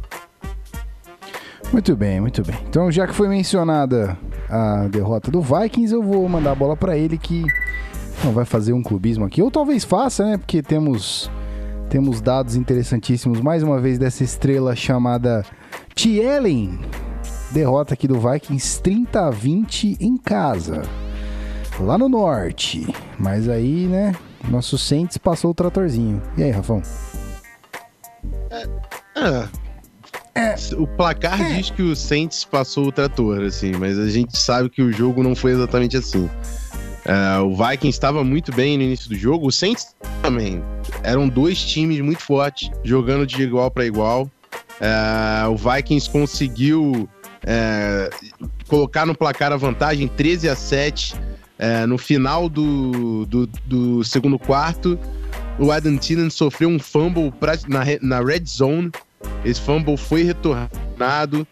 Muito bem, muito bem. Então, já que foi mencionada a derrota do Vikings, eu vou mandar a bola pra ele que não vai fazer um clubismo aqui. Ou talvez faça, né? Porque temos temos dados interessantíssimos mais uma vez dessa estrela chamada Tielen. Derrota aqui do Vikings 30 a 20 em casa. Lá no norte. Mas aí, né? Nosso Saints passou o tratorzinho. E aí, Rafão? Ah, O placar diz que o Saints passou o trator, assim, mas a gente sabe que o jogo não foi exatamente assim. Ah, o Vikings estava muito bem no início do jogo, o Saints também. Eram dois times muito fortes, jogando de igual para igual. Ah, o Vikings conseguiu é, colocar no placar a vantagem 13 a 7 é, no final do, do, do segundo quarto. O Adam Thielen sofreu um fumble pra- na, na red zone. Esse fumble foi retornado,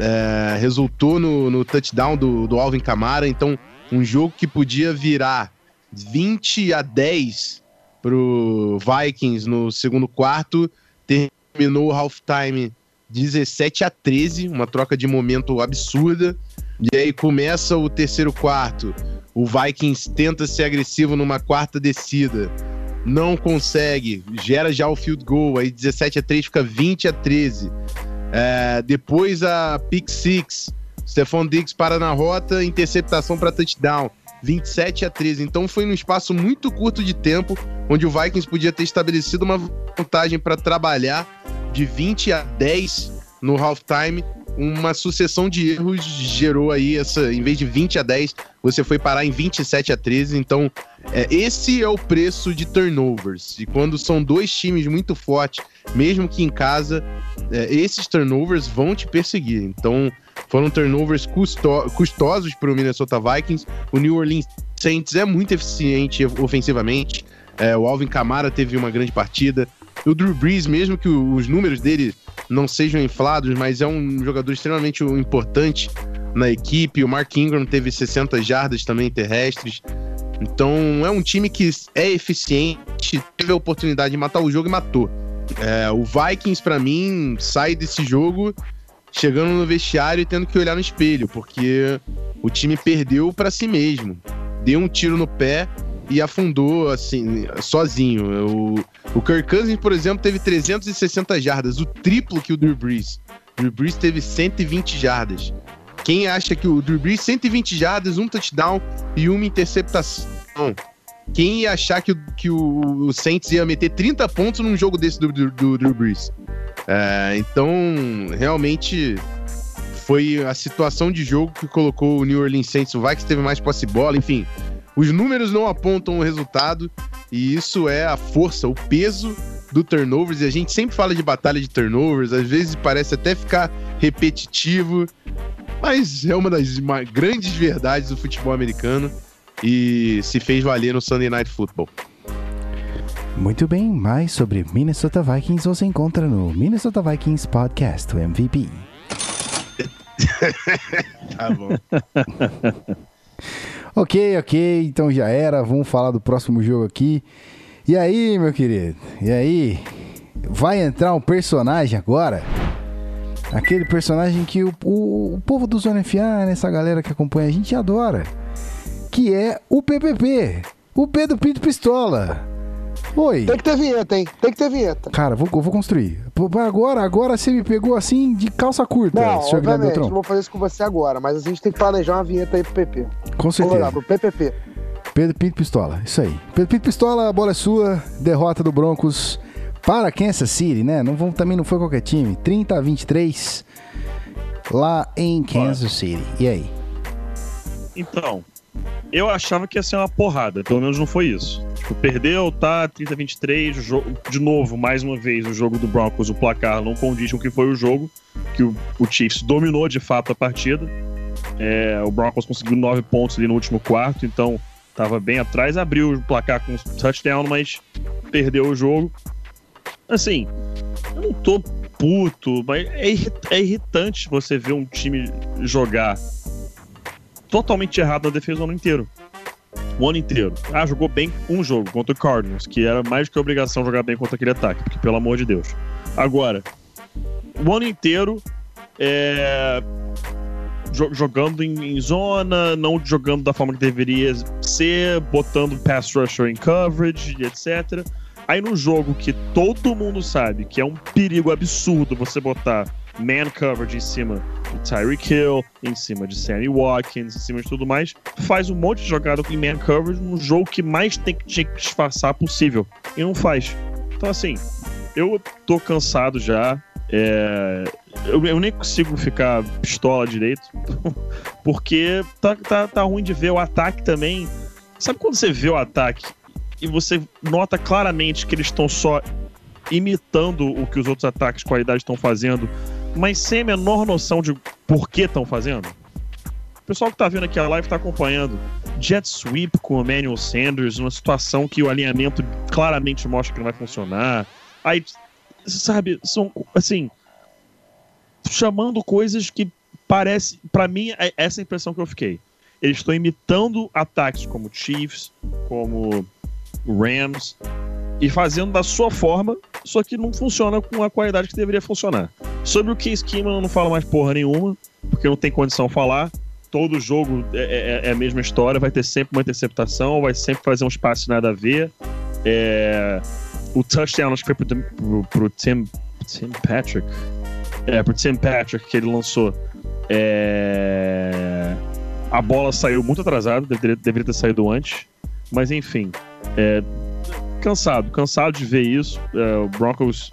é, resultou no, no touchdown do, do Alvin Kamara. Então, um jogo que podia virar 20 a 10 pro Vikings no segundo quarto, terminou o halftime 17 a 13, uma troca de momento absurda. E aí começa o terceiro quarto. O Vikings tenta ser agressivo numa quarta descida. Não consegue, gera já o field goal, aí 17 a 3 fica 20 a 13. É, depois a pick six, Stephon Diggs para na rota, interceptação para touchdown, 27 a 13. Então foi num espaço muito curto de tempo, onde o Vikings podia ter estabelecido uma vantagem para trabalhar de 20 a 10 no halftime. Uma sucessão de erros gerou aí essa, em vez de 20 a 10, você foi parar em 27 a 13. Então É, esse é o preço de turnovers. E quando são dois times muito fortes, mesmo que em casa, é, esses turnovers vão te perseguir. Então, foram turnovers custo custosos para o Minnesota Vikings. O New Orleans Saints é muito eficiente ofensivamente. É, o Alvin Kamara teve uma grande partida. O Drew Brees, mesmo que os números dele não sejam inflados, mas é um jogador extremamente importante na equipe. O Mark Ingram teve 60 jardas também terrestres. Então é um time que é eficiente, teve a oportunidade de matar o jogo e matou. É, o Vikings, pra mim, sai desse jogo chegando no vestiário e tendo que olhar no espelho, porque o time perdeu pra si mesmo. Deu um tiro no pé e afundou, assim, sozinho. O, o Kirk Cousins, por exemplo, teve 360 jardas, o triplo que o Drew Brees. O Drew Brees teve 120 jardas. Quem acha que o Drew Brees, 120 jardas, um touchdown e uma interceptação. Quem ia achar que, que o, o Saints ia meter 30 pontos num jogo desse do, do, do Drew Brees? É, então, realmente foi a situação de jogo que colocou o New Orleans Saints. O Vikings teve mais posse de bola, enfim. Os números não apontam o resultado e isso é a força, o peso do turnovers. E a gente sempre fala de batalha de turnovers, às vezes parece até ficar repetitivo, mas é uma das grandes verdades do futebol americano e se fez valer no Sunday Night Football. Muito bem, mais sobre Minnesota Vikings você encontra no Minnesota Vikings Podcast, o MVP. Tá bom. Ok, ok, então já era. Vamos falar do próximo jogo aqui. E aí, meu querido? E aí? Vai entrar um personagem agora? Aquele personagem que o, o, o povo do Zona FA, essa galera que acompanha a gente adora. Que é o PPP. O Pedro Pinto Pistola. Oi. Tem que ter vinheta, hein? Tem que ter vinheta. Cara, vou, eu vou construir. Agora, agora você me pegou assim de calça curta, Não, senhor Guilherme não Beltrão. vou fazer isso com você agora, mas a gente tem que planejar uma vinheta aí pro PP. Com Vamos lá, certeza. pro PPP. Pedro Pinto Pistola, isso aí. Pedro Pinto Pistola, a bola é sua. Derrota do Broncos para Kansas City, né? Não vamos, também não foi qualquer time. 30 a 23 lá em Kansas City. E aí? Então, eu achava que ia ser uma porrada, pelo menos não foi isso. Tipo, perdeu, tá, 30-23, jo- de novo, mais uma vez, o jogo do Broncos, o placar não condiz com o que foi o jogo, que o, o Chiefs dominou de fato a partida. É, o Broncos conseguiu nove pontos ali no último quarto, então tava bem atrás, abriu o placar com touchdown, mas perdeu o jogo. Assim, eu não tô puto, mas é, é irritante você ver um time jogar totalmente errado na defesa o ano inteiro. O ano inteiro. Ah, jogou bem um jogo contra o Cardinals, que era mais que obrigação jogar bem contra aquele ataque, porque pelo amor de Deus. Agora, o ano inteiro é, jo- jogando em, em zona, não jogando da forma que deveria ser, botando pass rusher em coverage, etc. Aí no jogo que todo mundo sabe que é um perigo absurdo você botar man coverage em cima de Tyreek Hill, em cima de Sammy Watkins, em cima de tudo mais, faz um monte de jogada em man coverage num jogo que mais tem que te disfarçar possível. E não faz. Então assim, eu tô cansado já. é, eu, eu nem consigo ficar pistola direito. porque tá, tá, tá ruim de ver o ataque também. Sabe quando você vê o ataque e você nota claramente que eles estão só imitando o que os outros ataques de qualidade estão fazendo, mas sem a menor noção de por que estão fazendo? O pessoal que tá vendo aqui a live tá acompanhando. Jet sweep com o Emmanuel Sanders, numa situação que o alinhamento claramente mostra que não vai funcionar. Aí, sabe, são assim. Chamando coisas que parece. Pra mim, é essa impressão que eu fiquei. Eles estão imitando ataques como Chiefs, como Rams, e fazendo da sua forma, só que não funciona com a qualidade que deveria funcionar. Sobre o Case Keenum eu não falo mais porra nenhuma, porque não tem condição de falar. Todo jogo é, é- é a mesma história, vai ter sempre uma interceptação, vai sempre fazer um espaço nada a ver. É, o touchdown acho que foi pro, pro, pro Tim, Tim Patrick. É, pro Tim Patrick que ele lançou. É, a bola saiu muito atrasada, deveria, deveria ter saído antes. Mas enfim, é, cansado, cansado de ver isso. É, o Broncos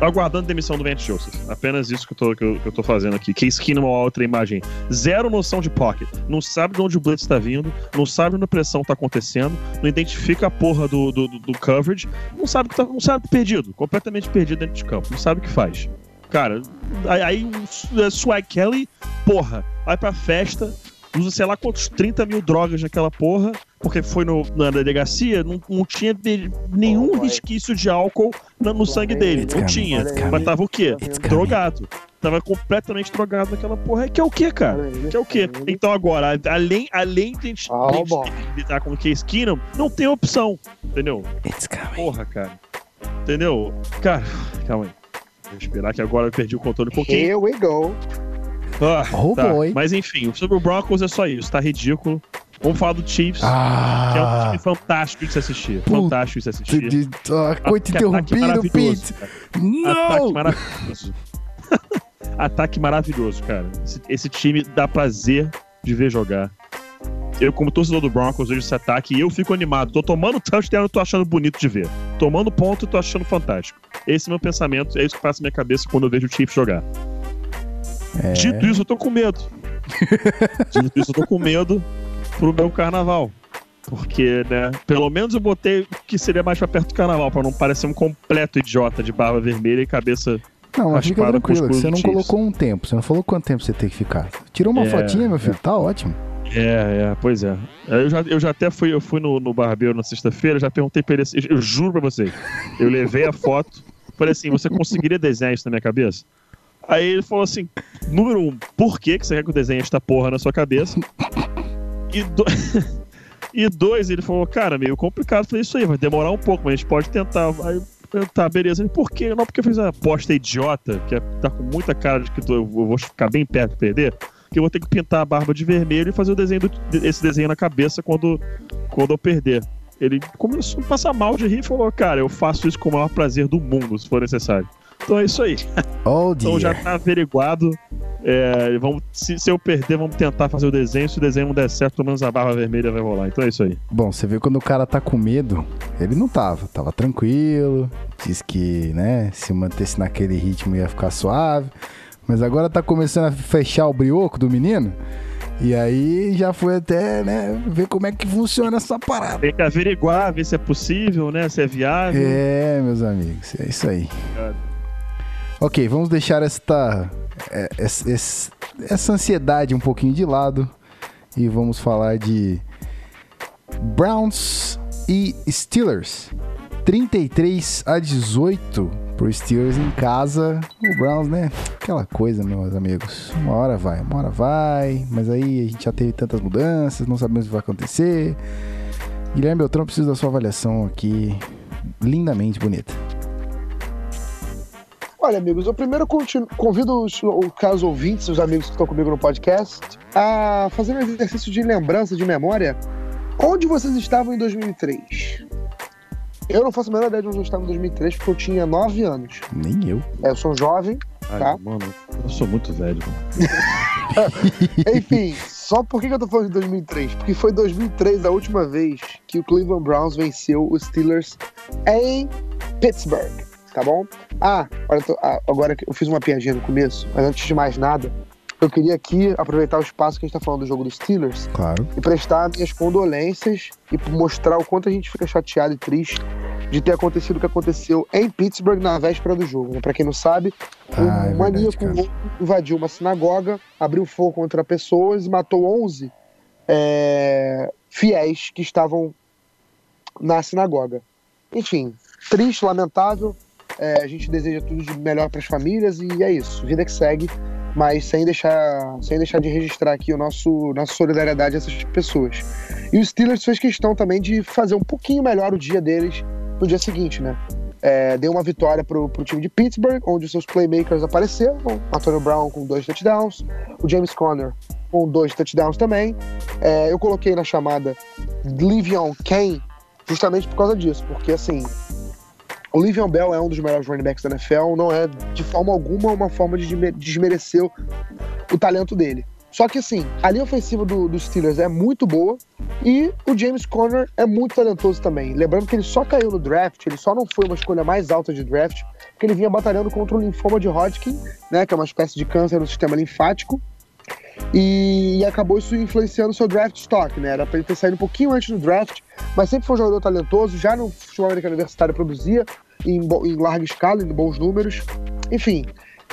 aguardando demissão do Vance Joseph. Apenas isso que eu tô, que eu, que eu tô fazendo aqui. Case Keenum, uma outra imagem. Zero noção de pocket. Não sabe de onde o blitz tá vindo, não sabe onde a pressão tá acontecendo, não identifica a porra do, do, do- coverage, não sabe que tá, não sabe perdido, completamente perdido dentro de campo, não sabe o que faz. Cara, aí, aí Swag Kelly, porra, vai pra festa, usa sei lá quantos 30 mil drogas naquela porra, porque foi no- na delegacia, não, não tinha de- nenhum Oh, resquício de álcool na- no sangue dele. It's Não coming, tinha. Mas tava o quê? Drogado. Tava completamente drogado naquela porra. Que é o quê, cara? Que é o quê? Então agora, além, além de a gente, Ah, lidar com o Case Keenum, não tem opção. Entendeu? Porra, cara. Entendeu? Cara, calma aí. Vou esperar que agora eu perdi o controle um pouquinho. Here we go. Ah, Oh, tá. boy. Mas enfim, sobre o Broncos é só isso. Tá ridículo. Vamos falar do Chiefs, que é um Ah, time fantástico de se assistir. Fantástico de se assistir. de, de, ah, interrompido, maravilhoso, Pete. cara. Ataque Não! maravilhoso. Ataque maravilhoso, cara. Esse, esse time dá prazer de ver jogar. Eu, como torcedor do Broncos, vejo esse ataque e eu fico animado. Tô tomando touchdown e tô achando bonito de ver. Tomando ponto, eu tô achando fantástico. Esse é o meu pensamento, é isso que passa na minha cabeça quando eu vejo o Chiefs jogar. É. Dito isso, eu tô com medo. Dito isso, eu tô com medo pro meu carnaval. Porque, né, pelo menos eu botei que seria mais pra perto do carnaval, pra não parecer um completo idiota de barba vermelha e cabeça Não, mas fica tranquilo, você não colocou um tempo. Você não falou quanto tempo você tem que ficar. Tirou uma É, fotinha, meu filho? é. Tá ótimo. É, é, pois é. Eu já, eu já até fui, eu fui no, no barbeiro na sexta-feira, já perguntei pra ele, assim, eu, eu juro pra vocês, eu levei a foto, falei assim, você conseguiria desenhar isso na minha cabeça? Aí ele falou assim, número um, por que, que você quer que eu desenhe esta porra na sua cabeça? E, do- e dois, ele falou, cara, meio complicado fazer isso aí, vai demorar um pouco, mas a gente pode tentar. Aí tá, beleza. Ele, por quê? Não, porque eu fiz a aposta idiota, que é, tá com muita cara de que tô- eu vou ficar bem perto de perder, que eu vou ter que pintar a barba de vermelho e fazer o desenho do- esse desenho na cabeça quando, quando eu perder. Ele começou a passar mal de rir e falou, cara, eu faço isso com o maior prazer do mundo, se for necessário. Então é isso aí. Oh, Então já tá averiguado. É, vamos, se, se eu perder, vamos tentar fazer o desenho. Se o desenho não der certo, pelo menos a barba vermelha vai rolar. Então é isso aí. Bom, você vê quando o cara tá com medo, ele não tava. Tava tranquilo. Diz que, né, se mantesse naquele ritmo ia ficar suave. Mas agora tá começando a fechar o brioco do menino. E aí já foi até, né, ver como é que funciona essa parada. Tem que averiguar, ver se é possível, né? Se é viável. É, meus amigos, é isso aí. Obrigado. Ok, vamos deixar esta, é, essa, essa- ansiedade um pouquinho de lado e vamos falar de Browns e Steelers. 33 a 18 pro Steelers em casa. O Browns, né? Aquela coisa, meus amigos. Uma hora vai, uma hora vai. Mas aí a gente já teve tantas mudanças, não sabemos o que vai acontecer. Guilherme Beltrão, preciso da sua avaliação aqui. Lindamente bonita. Olha, amigos, eu primeiro convido os, os caros ouvintes, os amigos que estão comigo no podcast, a fazer um exercício de lembrança, de memória. Onde vocês estavam em 2003? Eu não faço a menor ideia de onde eu estava em 2003, porque eu tinha 9 anos. Nem eu. É, eu sou jovem, Ai, Tá. Mano, eu sou muito velho. Enfim, só por que que eu tô falando de 2003? Porque foi 2003 a última vez que o Cleveland Browns venceu os Steelers em Pittsburgh, tá bom? Ah, ah, agora eu fiz uma piadinha no começo, mas antes de mais nada, eu queria aqui aproveitar o espaço que a gente tá falando do jogo dos Steelers Claro. e prestar minhas condolências e mostrar o quanto a gente fica chateado e triste de ter acontecido o que aconteceu em Pittsburgh na véspera do jogo. né? Pra quem não sabe, um Ah, é maníaco invadiu uma sinagoga, abriu fogo contra pessoas e matou 11 é, fiéis que estavam na sinagoga. Enfim, triste, lamentável. É, a gente deseja tudo de melhor para as famílias e é isso. Vida que segue, mas sem deixar, sem deixar de registrar aqui o nosso nossa solidariedade a essas pessoas. E o Steelers fez questão também de fazer um pouquinho melhor o dia deles no dia seguinte, né? É, deu uma vitória pro, pro time de Pittsburgh, onde os seus playmakers apareceram. O Antonio Brown com dois touchdowns, o James Conner com dois touchdowns também. É, eu coloquei na chamada Livion Kane justamente por causa disso, porque assim, o Livion Bell é um dos melhores running backs da NFL, não é de forma alguma uma forma de desme- desmerecer o, o talento dele. Só que assim, a linha ofensiva do- dos Steelers é muito boa e o James Conner é muito talentoso também. Lembrando que ele só caiu no draft, ele só não foi uma escolha mais alta de draft que ele vinha batalhando contra o linfoma de Hodgkin, né, que é uma espécie de câncer no sistema linfático, e, acabou isso influenciando o seu draft stock, né? Era para ele ter saído um pouquinho antes do draft, mas sempre foi um jogador talentoso, já no futebol americano universitário produzia em, em larga escala, em bons números. Enfim,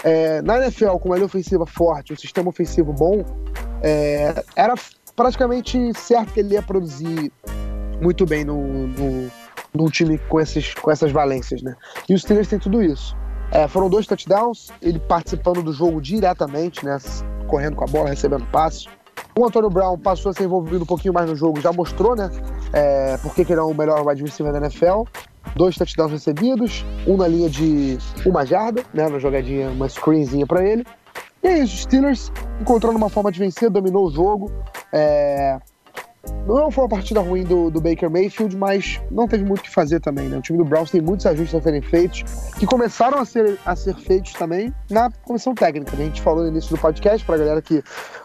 é, na NFL, com uma linha ofensiva forte, um sistema ofensivo bom, é, era praticamente certo que ele ia produzir muito bem no, no, num time com, esses, com essas valências, né? E os Steelers têm tudo isso. É, foram dois touchdowns, ele participando do jogo diretamente, né? Correndo com a bola, recebendo passes. O Antônio Brown passou a ser envolvido um pouquinho mais no jogo, já mostrou, né? É, porque que ele é o melhor wide receiver da NFL. Dois touchdowns recebidos, um na linha de uma jarda, né? Uma jogadinha, uma screenzinha pra ele. E é isso, Steelers encontrando uma forma de vencer, dominou o jogo. É, Não foi uma partida ruim do, do Baker Mayfield, mas não teve muito o que fazer também, né? O time do Browns tem muitos ajustes a serem feitos, que começaram a ser, a ser feitos também na comissão técnica. né? A gente falou no início do podcast, pra galera que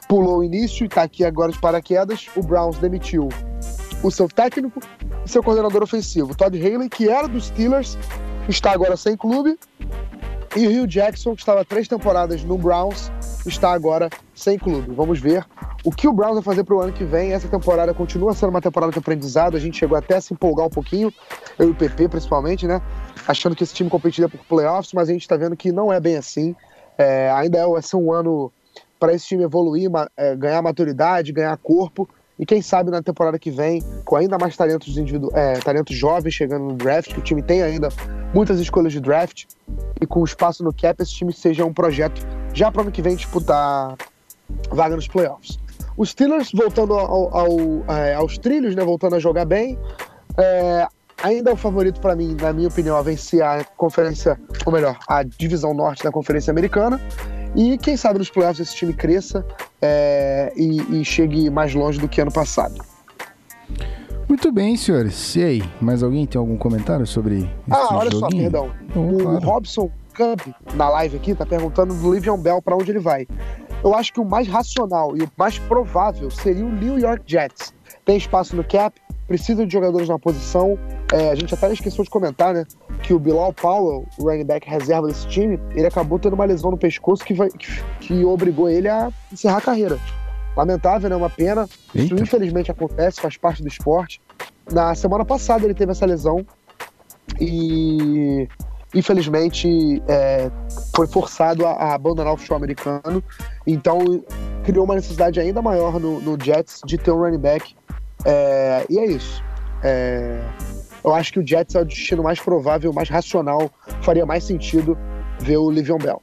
pulou o início e tá aqui agora de paraquedas, o Browns demitiu o seu técnico e seu coordenador ofensivo, Todd Haley, que era dos Steelers, está agora sem clube, e o Hugh Jackson, que estava três temporadas no Browns, está agora sem clube. Vamos ver o que o Browns vai fazer para o ano que vem. Essa temporada continua sendo uma temporada de aprendizado. A gente chegou até a se empolgar um pouquinho, eu e o PP principalmente, né? Achando que esse time competiria por playoffs, mas a gente está vendo que não é bem assim. É, ainda é, vai ser um ano para esse time evoluir, é, ganhar maturidade, ganhar corpo. E quem sabe na temporada que vem, com ainda mais talentos, individu é, talentos jovens chegando no draft, que o time tem ainda muitas escolhas de draft, e com espaço no cap, esse time seja um projeto já para o ano que vem disputar vaga nos playoffs. Os Steelers voltando ao- ao- é, aos trilhos, né, voltando a jogar bem, é, ainda é o favorito para mim, na minha opinião, a vencer a conferência, ou melhor, a divisão norte da conferência americana. E quem sabe nos playoffs esse time cresça é, e, e chegue mais longe do que ano passado. Muito bem, senhores. E aí, mais alguém tem algum comentário sobre Ah, olha só, joguinho? perdão. Oh, O claro. Robson Camp, na live aqui, tá perguntando do Livion Bell para onde ele vai. Eu acho que o mais racional e o mais provável seria o New York Jets. Tem espaço no cap, precisa de jogadores na posição. É, a gente até esqueceu de comentar, né? Que o Bilal Powell, o running back reserva desse time, ele acabou tendo uma lesão no pescoço que, vai- que, que obrigou ele a encerrar a carreira. Lamentável, né? Uma pena. Isso Eita. infelizmente acontece, faz parte do esporte. Na semana passada ele teve essa lesão e infelizmente é, foi forçado a, a abandonar o futebol americano. Então criou uma necessidade ainda maior no, no Jets de ter um running back. É, e é isso. É, eu acho que o Jets é o destino mais provável, mais racional, faria mais sentido ver o Livion Bell.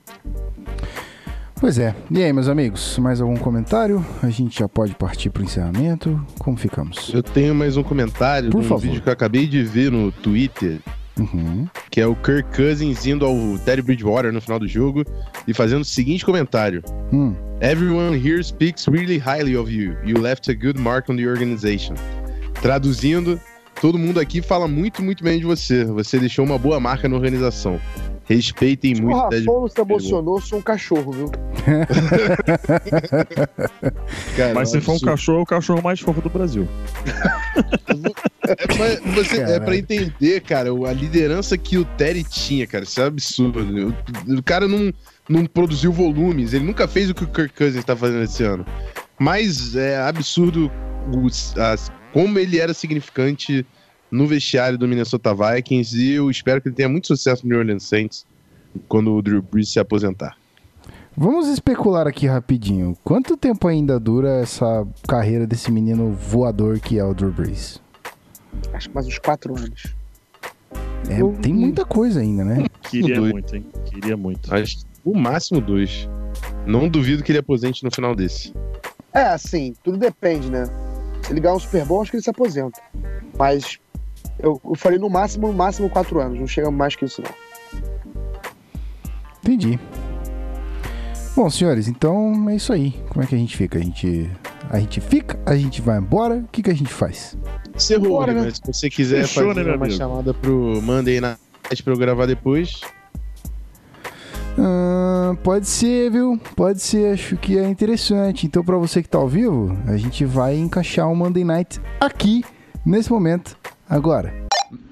Pois é. E aí, meus amigos, mais algum comentário? A gente já pode partir pro encerramento. Como ficamos? Eu tenho mais um comentário Por de um favor. vídeo que eu acabei de ver no Twitter, Uhum. que é o Kirk Cousins indo ao Teddy Bridgewater no final do jogo e fazendo o seguinte comentário. Hum. Everyone here speaks really highly of you. You left a good mark on the organization. Traduzindo, todo mundo aqui fala muito, muito bem de você. Você deixou uma boa marca na organização. Respeitem O muito Ted Rafão não se emocionou, sou um cachorro, viu? Cara, Mas se for um cachorro, é o cachorro mais fofo do Brasil. É, mas você, é pra entender, cara, o- a liderança que o Terry tinha, cara. Isso é absurdo. O, o cara não, não produziu volumes. Ele nunca fez o que o Kirk Cousins tá fazendo esse ano. Mas é absurdo as- como ele era significante no vestiário do Minnesota Vikings. E eu espero que ele tenha muito sucesso no New Orleans Saints quando o Drew Brees se aposentar. Vamos especular aqui rapidinho. Quanto tempo ainda dura essa carreira desse menino voador que é o Drew Brees? Acho que mais uns quatro anos. É, Eu- tem muita coisa ainda, né? Queria muito, hein? Queria muito. Acho que o máximo dois. Não duvido que ele aposente no final desse. É, assim, tudo depende, né? Se ele ganhar um Super Bowl, acho que ele se aposenta. Mas eu, eu falei no máximo, no máximo quatro anos. Não chega mais que isso, não. Entendi. Bom, senhores, então é isso aí. Como é que a gente fica? A gente, a gente fica? A gente vai embora? O que, que a gente faz? Encerrou, Bora, né? mas se você quiser Fechou, fazer né, uma amigo? chamada pro Monday Night pra eu gravar depois, Ah, pode ser, viu? Pode ser, acho que é interessante. Então, pra você que tá ao vivo, a gente vai encaixar o Monday Night aqui, nesse momento, agora.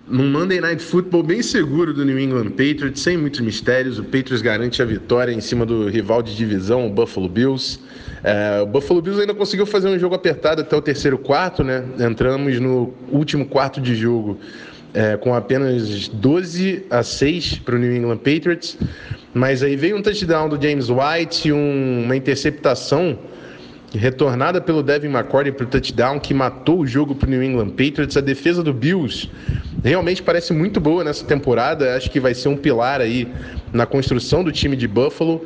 num Monday Night Football bem seguro do New England Patriots, sem muitos mistérios. O Patriots garante a vitória em cima do rival de divisão, o Buffalo Bills. É, o Buffalo Bills ainda conseguiu fazer um jogo apertado até o terceiro quarto, né? Entramos no último quarto de jogo é, com apenas 12 a 6 para o New England Patriots. Mas aí veio um touchdown do James White e um- uma interceptação retornada pelo Devin McCourty para o touchdown que matou o jogo para o New England Patriots. A defesa do Bills realmente parece muito boa nessa temporada. Acho que vai ser um pilar aí na construção do time de Buffalo.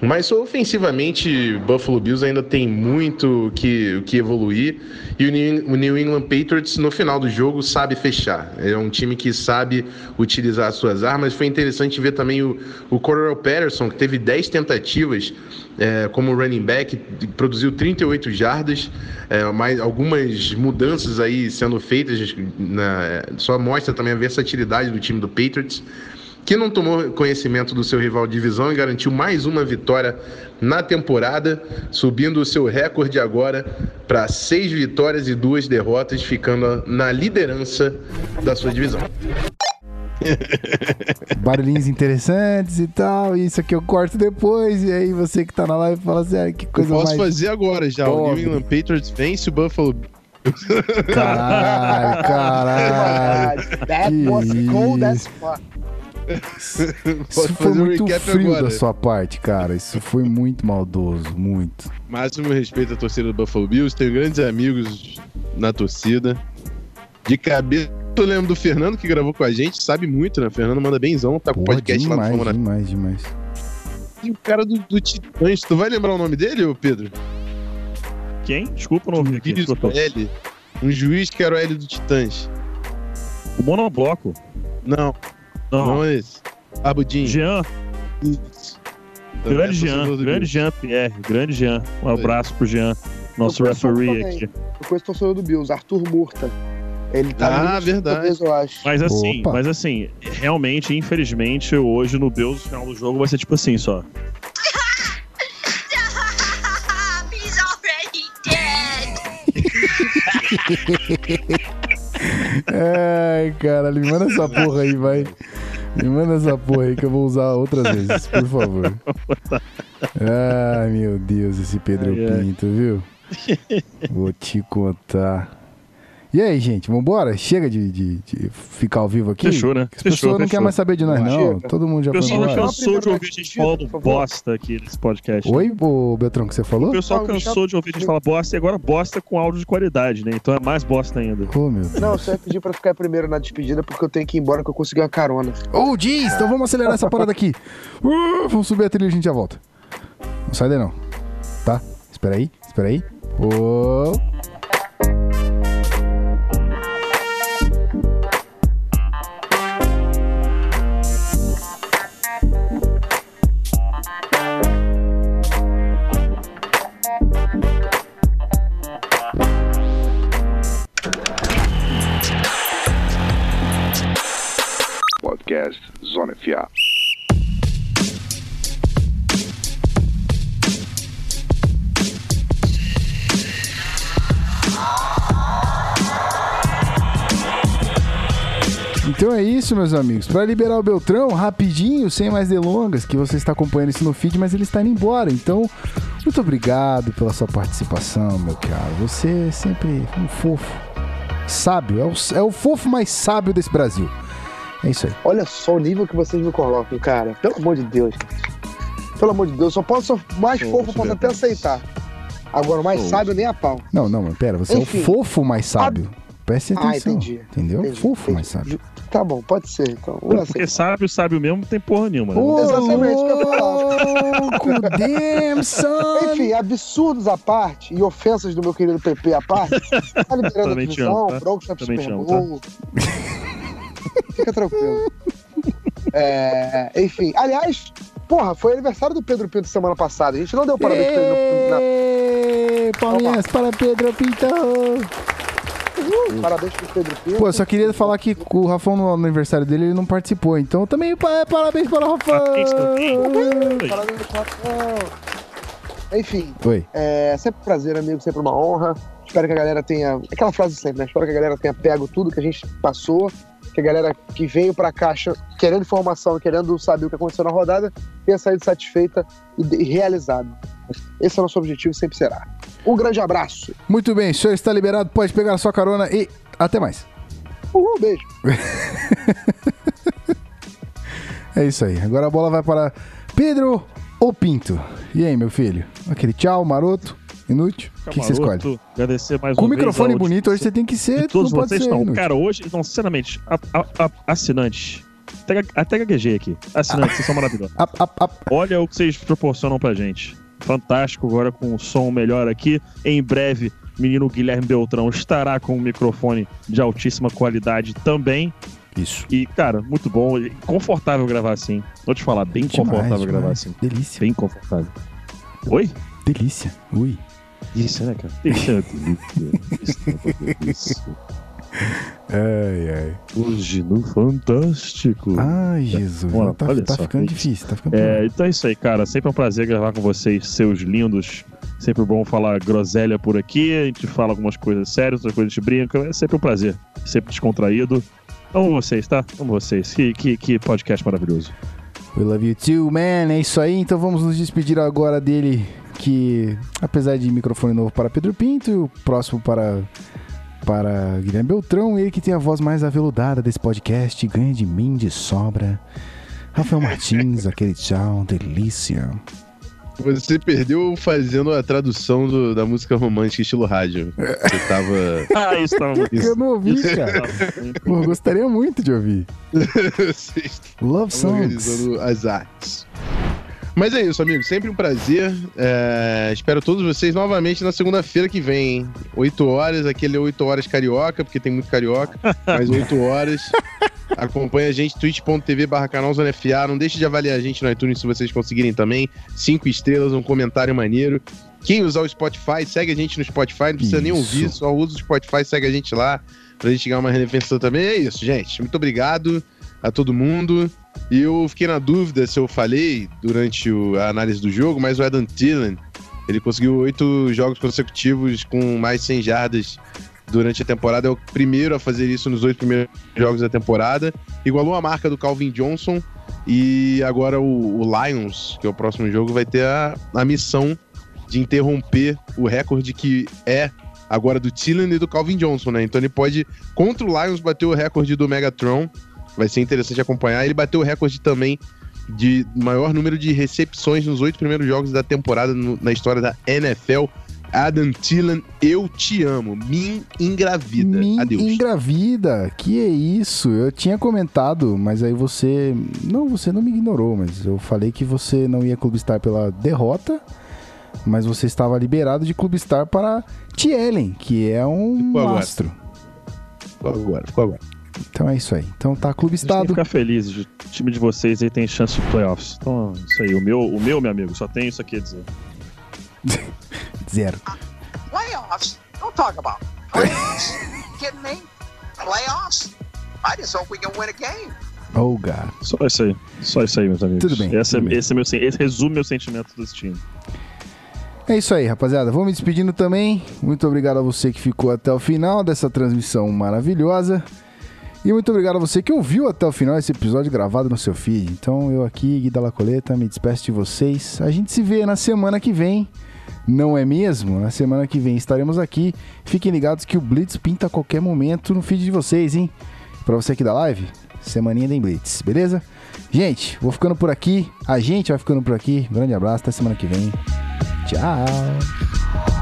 Mas ofensivamente, Buffalo Bills ainda tem muito que, que evoluir. E o New, England Patriots, no final do jogo, sabe fechar. É um time que sabe utilizar as suas armas. Foi interessante ver também o, o Cordell Patterson, que teve 10 tentativas é, como running back, produziu 38 jardas, é, mais algumas mudanças aí sendo feitas, na- só mostra também a versatilidade do time do Patriots que não tomou conhecimento do seu rival de divisão e garantiu mais uma vitória na temporada, subindo o seu recorde agora para seis vitórias e duas derrotas, ficando na liderança da sua divisão. Barulhinhos interessantes e tal. E isso aqui eu corto depois. E aí você que tá na live fala assim: ah, que Eu coisa posso mais. fazer agora já. O Top. New England Patriots vence o Buffalo. Caralho, caralho. That was cold as fuck. Isso foi um muito recap frio agora. da sua parte, cara. Isso foi muito maldoso, muito. Máximo respeito à torcida do Buffalo Bills. Tenho grandes amigos na torcida. De cabeça, eu lembro do Fernando que gravou com a gente. Sabe muito, né? O Fernando manda benzão. Tá com Porra, podcast lá no demais, Fama demais, demais. E o cara do, do Titãs, tu vai lembrar o nome dele, ô Pedro? Quem? Desculpa, não ouvi aqui. L. Um juiz que era o L do Titãs. O monobloco. Não, esse. Abudinho. Jean. Isso. Também Grande é Jean. Grande. Jean Pierre. Grande Jean. Um abraço pro Jean. Nosso referee também. aqui. Eu conheço o torcedor do Bills, Arthur Murta. Ele tá Ah, verdade. talvez, eu acho. Mas assim, Opa. mas assim, realmente, infelizmente, hoje no Bills, o final do jogo vai ser tipo assim só. He's already dead. Ai, cara, me manda essa porra aí, vai. Me manda essa porra aí que eu vou usar outras vezes, por favor. Ai, meu Deus, esse Pedro Ai, ai. Pinto, viu? Vou te contar. E aí, gente, vambora? Chega de, de- de ficar ao vivo aqui? Fechou, né? As pessoas Fechou, não fechou. querem mais saber de nós, não. Chega. Todo mundo já O foi pessoal embora. Não, cansou de ouvir a gente falando bosta aqui nesse podcast. Oi, ô Beltrão, que você O falou? pessoal Não, cansou de ouvir a gente falar bosta e agora bosta com áudio de qualidade, né? Então é mais bosta ainda. Ô, meu Deus. Não, só ia pedir pra ficar primeiro na despedida porque eu tenho que ir embora que eu consegui uma carona. Ô, diz! Então vamos acelerar essa parada aqui. Uh, vamos subir a trilha e a gente já volta. Não sai daí não. Tá? Espera aí, espera aí. Ô. Podcast Zona FA. Então é isso, meus amigos. Para liberar o Beltrão, rapidinho, sem mais delongas, que você está acompanhando isso no feed, mas ele está indo embora. Então, muito obrigado pela sua participação, meu caro. Você é sempre um fofo. Sábio. É o, é o fofo mais sábio desse Brasil. É isso aí. Olha só o nível que vocês me colocam, cara. Pelo amor de Deus. Pelo amor de Deus, só posso mais Ô, fofo eu posso até aceitar. Agora, o mais Ô. sábio nem a pau. Não, não, mas pera, você Enfim. é o fofo mais sábio. Preste Ah, atenção. entendi. Entendeu? Entendi, fofo entendi. mais sábio. Tá bom, pode ser, então. Porque sábio, sábio mesmo, não tem porra nenhuma. Né? Ô, Exatamente, isso que eu ia louco, damn, son. Enfim, absurdos à parte e ofensas do meu querido PP à parte, tá liberando a Também te divisão, amo, tá? Broncos Também Super te amo, Bowl. Fica tranquilo. É, enfim, aliás, porra, foi aniversário do Pedro Pinto semana passada. A gente não deu parabéns pra ele na- Palminhas para Pedro Pinto. Uh, parabéns pro Pedro Pinto. Pô, só queria falar que o Rafão no aniversário dele ele não participou. Então também pa- parabéns para o Rafão. Parabéns. Parabéns, Rafael. Enfim, Oi. é sempre um prazer, amigo, sempre uma honra. Espero que a galera tenha. Aquela frase sempre, né? Espero que a galera tenha pego tudo que a gente passou, que a galera que veio pra caixa querendo informação, querendo saber o que aconteceu na rodada, tenha saído satisfeita e, e realizada. Esse é o nosso objetivo e sempre será. Um grande abraço. Muito bem, o senhor está liberado, pode pegar a sua carona e até mais. Uhul, beijo. É isso aí. Agora a bola vai para Pedro ou Pinto. E aí, meu filho? Aquele tchau, maroto, inútil. O que, que você escolhe? Agradecer mais Com o uma vez microfone bonito, hoje você tem que ser. de todos não vocês não. Cara, hoje, não, sinceramente, a- a- a- assinantes. Até, até gaguejei aqui. Assinantes, vocês são maravilhosos. Olha o que vocês proporcionam pra gente. Fantástico, agora com o som melhor aqui. Em breve, menino Guilherme Beltrão estará com um microfone de altíssima qualidade também. Isso. E, cara, muito bom. Confortável gravar assim. Vou te falar, bem Demais, confortável gravar demais. assim. Delícia. Bem confortável. Oi? Delícia. Ui. Isso, né, cara? Isso é delícia. É delícia. Ai, ai. Hoje no Fantástico. Ai, Jesus. Bora, tá olha tá só, ficando difícil. Tá ficando É, então é isso aí, cara. Sempre é um prazer gravar com vocês, seus lindos. Sempre bom falar groselha por aqui. A gente fala algumas coisas sérias, outras coisas a gente brinca. É sempre um prazer. Sempre descontraído. Amo vocês, tá? Amo vocês. Que, que, que podcast maravilhoso. We love you too, man. É isso aí. Então vamos nos despedir agora dele, que apesar de microfone novo para Pedro Pinto, e o próximo para para Guilherme Beltrão, ele que tem a voz mais aveludada desse podcast, ganha de mim de sobra. Rafael Martins, aquele tchau, delícia. Você perdeu fazendo a tradução do- da música romântica estilo rádio. Você tava. Ah, isso tava muito. Eu não ouvi, cara. Pô, gostaria muito de ouvir. Love Songs. as artes. Mas é isso, amigos. Sempre um prazer. É, espero todos vocês novamente na segunda-feira que vem. hein? 8 horas, aquele 8 horas carioca, porque tem muito carioca. Mas 8 horas. Acompanhe a gente, twitch.tv barra canal Zona FA. Não deixe de avaliar a gente no iTunes se vocês conseguirem também. Cinco estrelas, um comentário maneiro. Quem usar o Spotify, segue a gente no Spotify. Não precisa nem Isso. ouvir, só usa o Spotify, segue a gente lá. Pra gente ganhar uma relevância também. É isso, gente. Muito obrigado a todo mundo. E eu fiquei na dúvida se eu falei durante a análise do jogo, mas o Adam Thielen, ele conseguiu oito jogos consecutivos com mais 100 jardas durante a temporada. É o primeiro a fazer isso nos oito primeiros jogos da temporada. Igualou a marca do Calvin Johnson. E agora o, o Lions, que é o próximo jogo, vai ter a, a missão de interromper o recorde que é agora do Thielen e do Calvin Johnson, né? Então ele pode, contra o Lions, bater o recorde do Megatron. Vai ser interessante acompanhar. Ele bateu o recorde também de maior número de recepções nos oito primeiros jogos da temporada no- na história da NFL. Adam Thielen, eu te amo. Me engravida. Me Adeus. engravida. Que é isso? Eu tinha comentado, mas aí você. Não, você não me ignorou, mas eu falei que você não ia clubistar pela derrota, mas você estava liberado de clubistar para Tielen, que é um Ficou agora. astro. Ficou agora, ficou agora. Então é isso aí. Então tá A gente tem que clubistado. ficar felizes. O time de vocês aí tem chance de playoffs. Então, isso aí. O meu, o meu, meu amigo, só tem isso aqui a dizer. Zero. Playoffs? Don't talk about playoffs. kidding me? Playoffs? I just hope we can win a game. Oh, God. Só isso aí. Só isso aí, meus amigos. Tudo bem, Esse, tudo é, bem. esse, é meu, esse resume meu sentimento desse time. É isso aí, rapaziada. Vou me despedindo também. Muito obrigado a você que ficou até o final dessa transmissão maravilhosa. E muito obrigado a você que ouviu até o final esse episódio gravado no seu feed. Então eu aqui, Gui da Lacoleta, me despeço de vocês. A gente se vê na semana que vem. Não é mesmo? Na semana que vem estaremos aqui. Fiquem ligados que o Blitz pinta a qualquer momento no feed de vocês, hein? Pra você aqui da live, semaninha tem Blitz, beleza? Gente, vou ficando por aqui. A gente vai ficando por aqui. Grande abraço, até semana que vem. Tchau.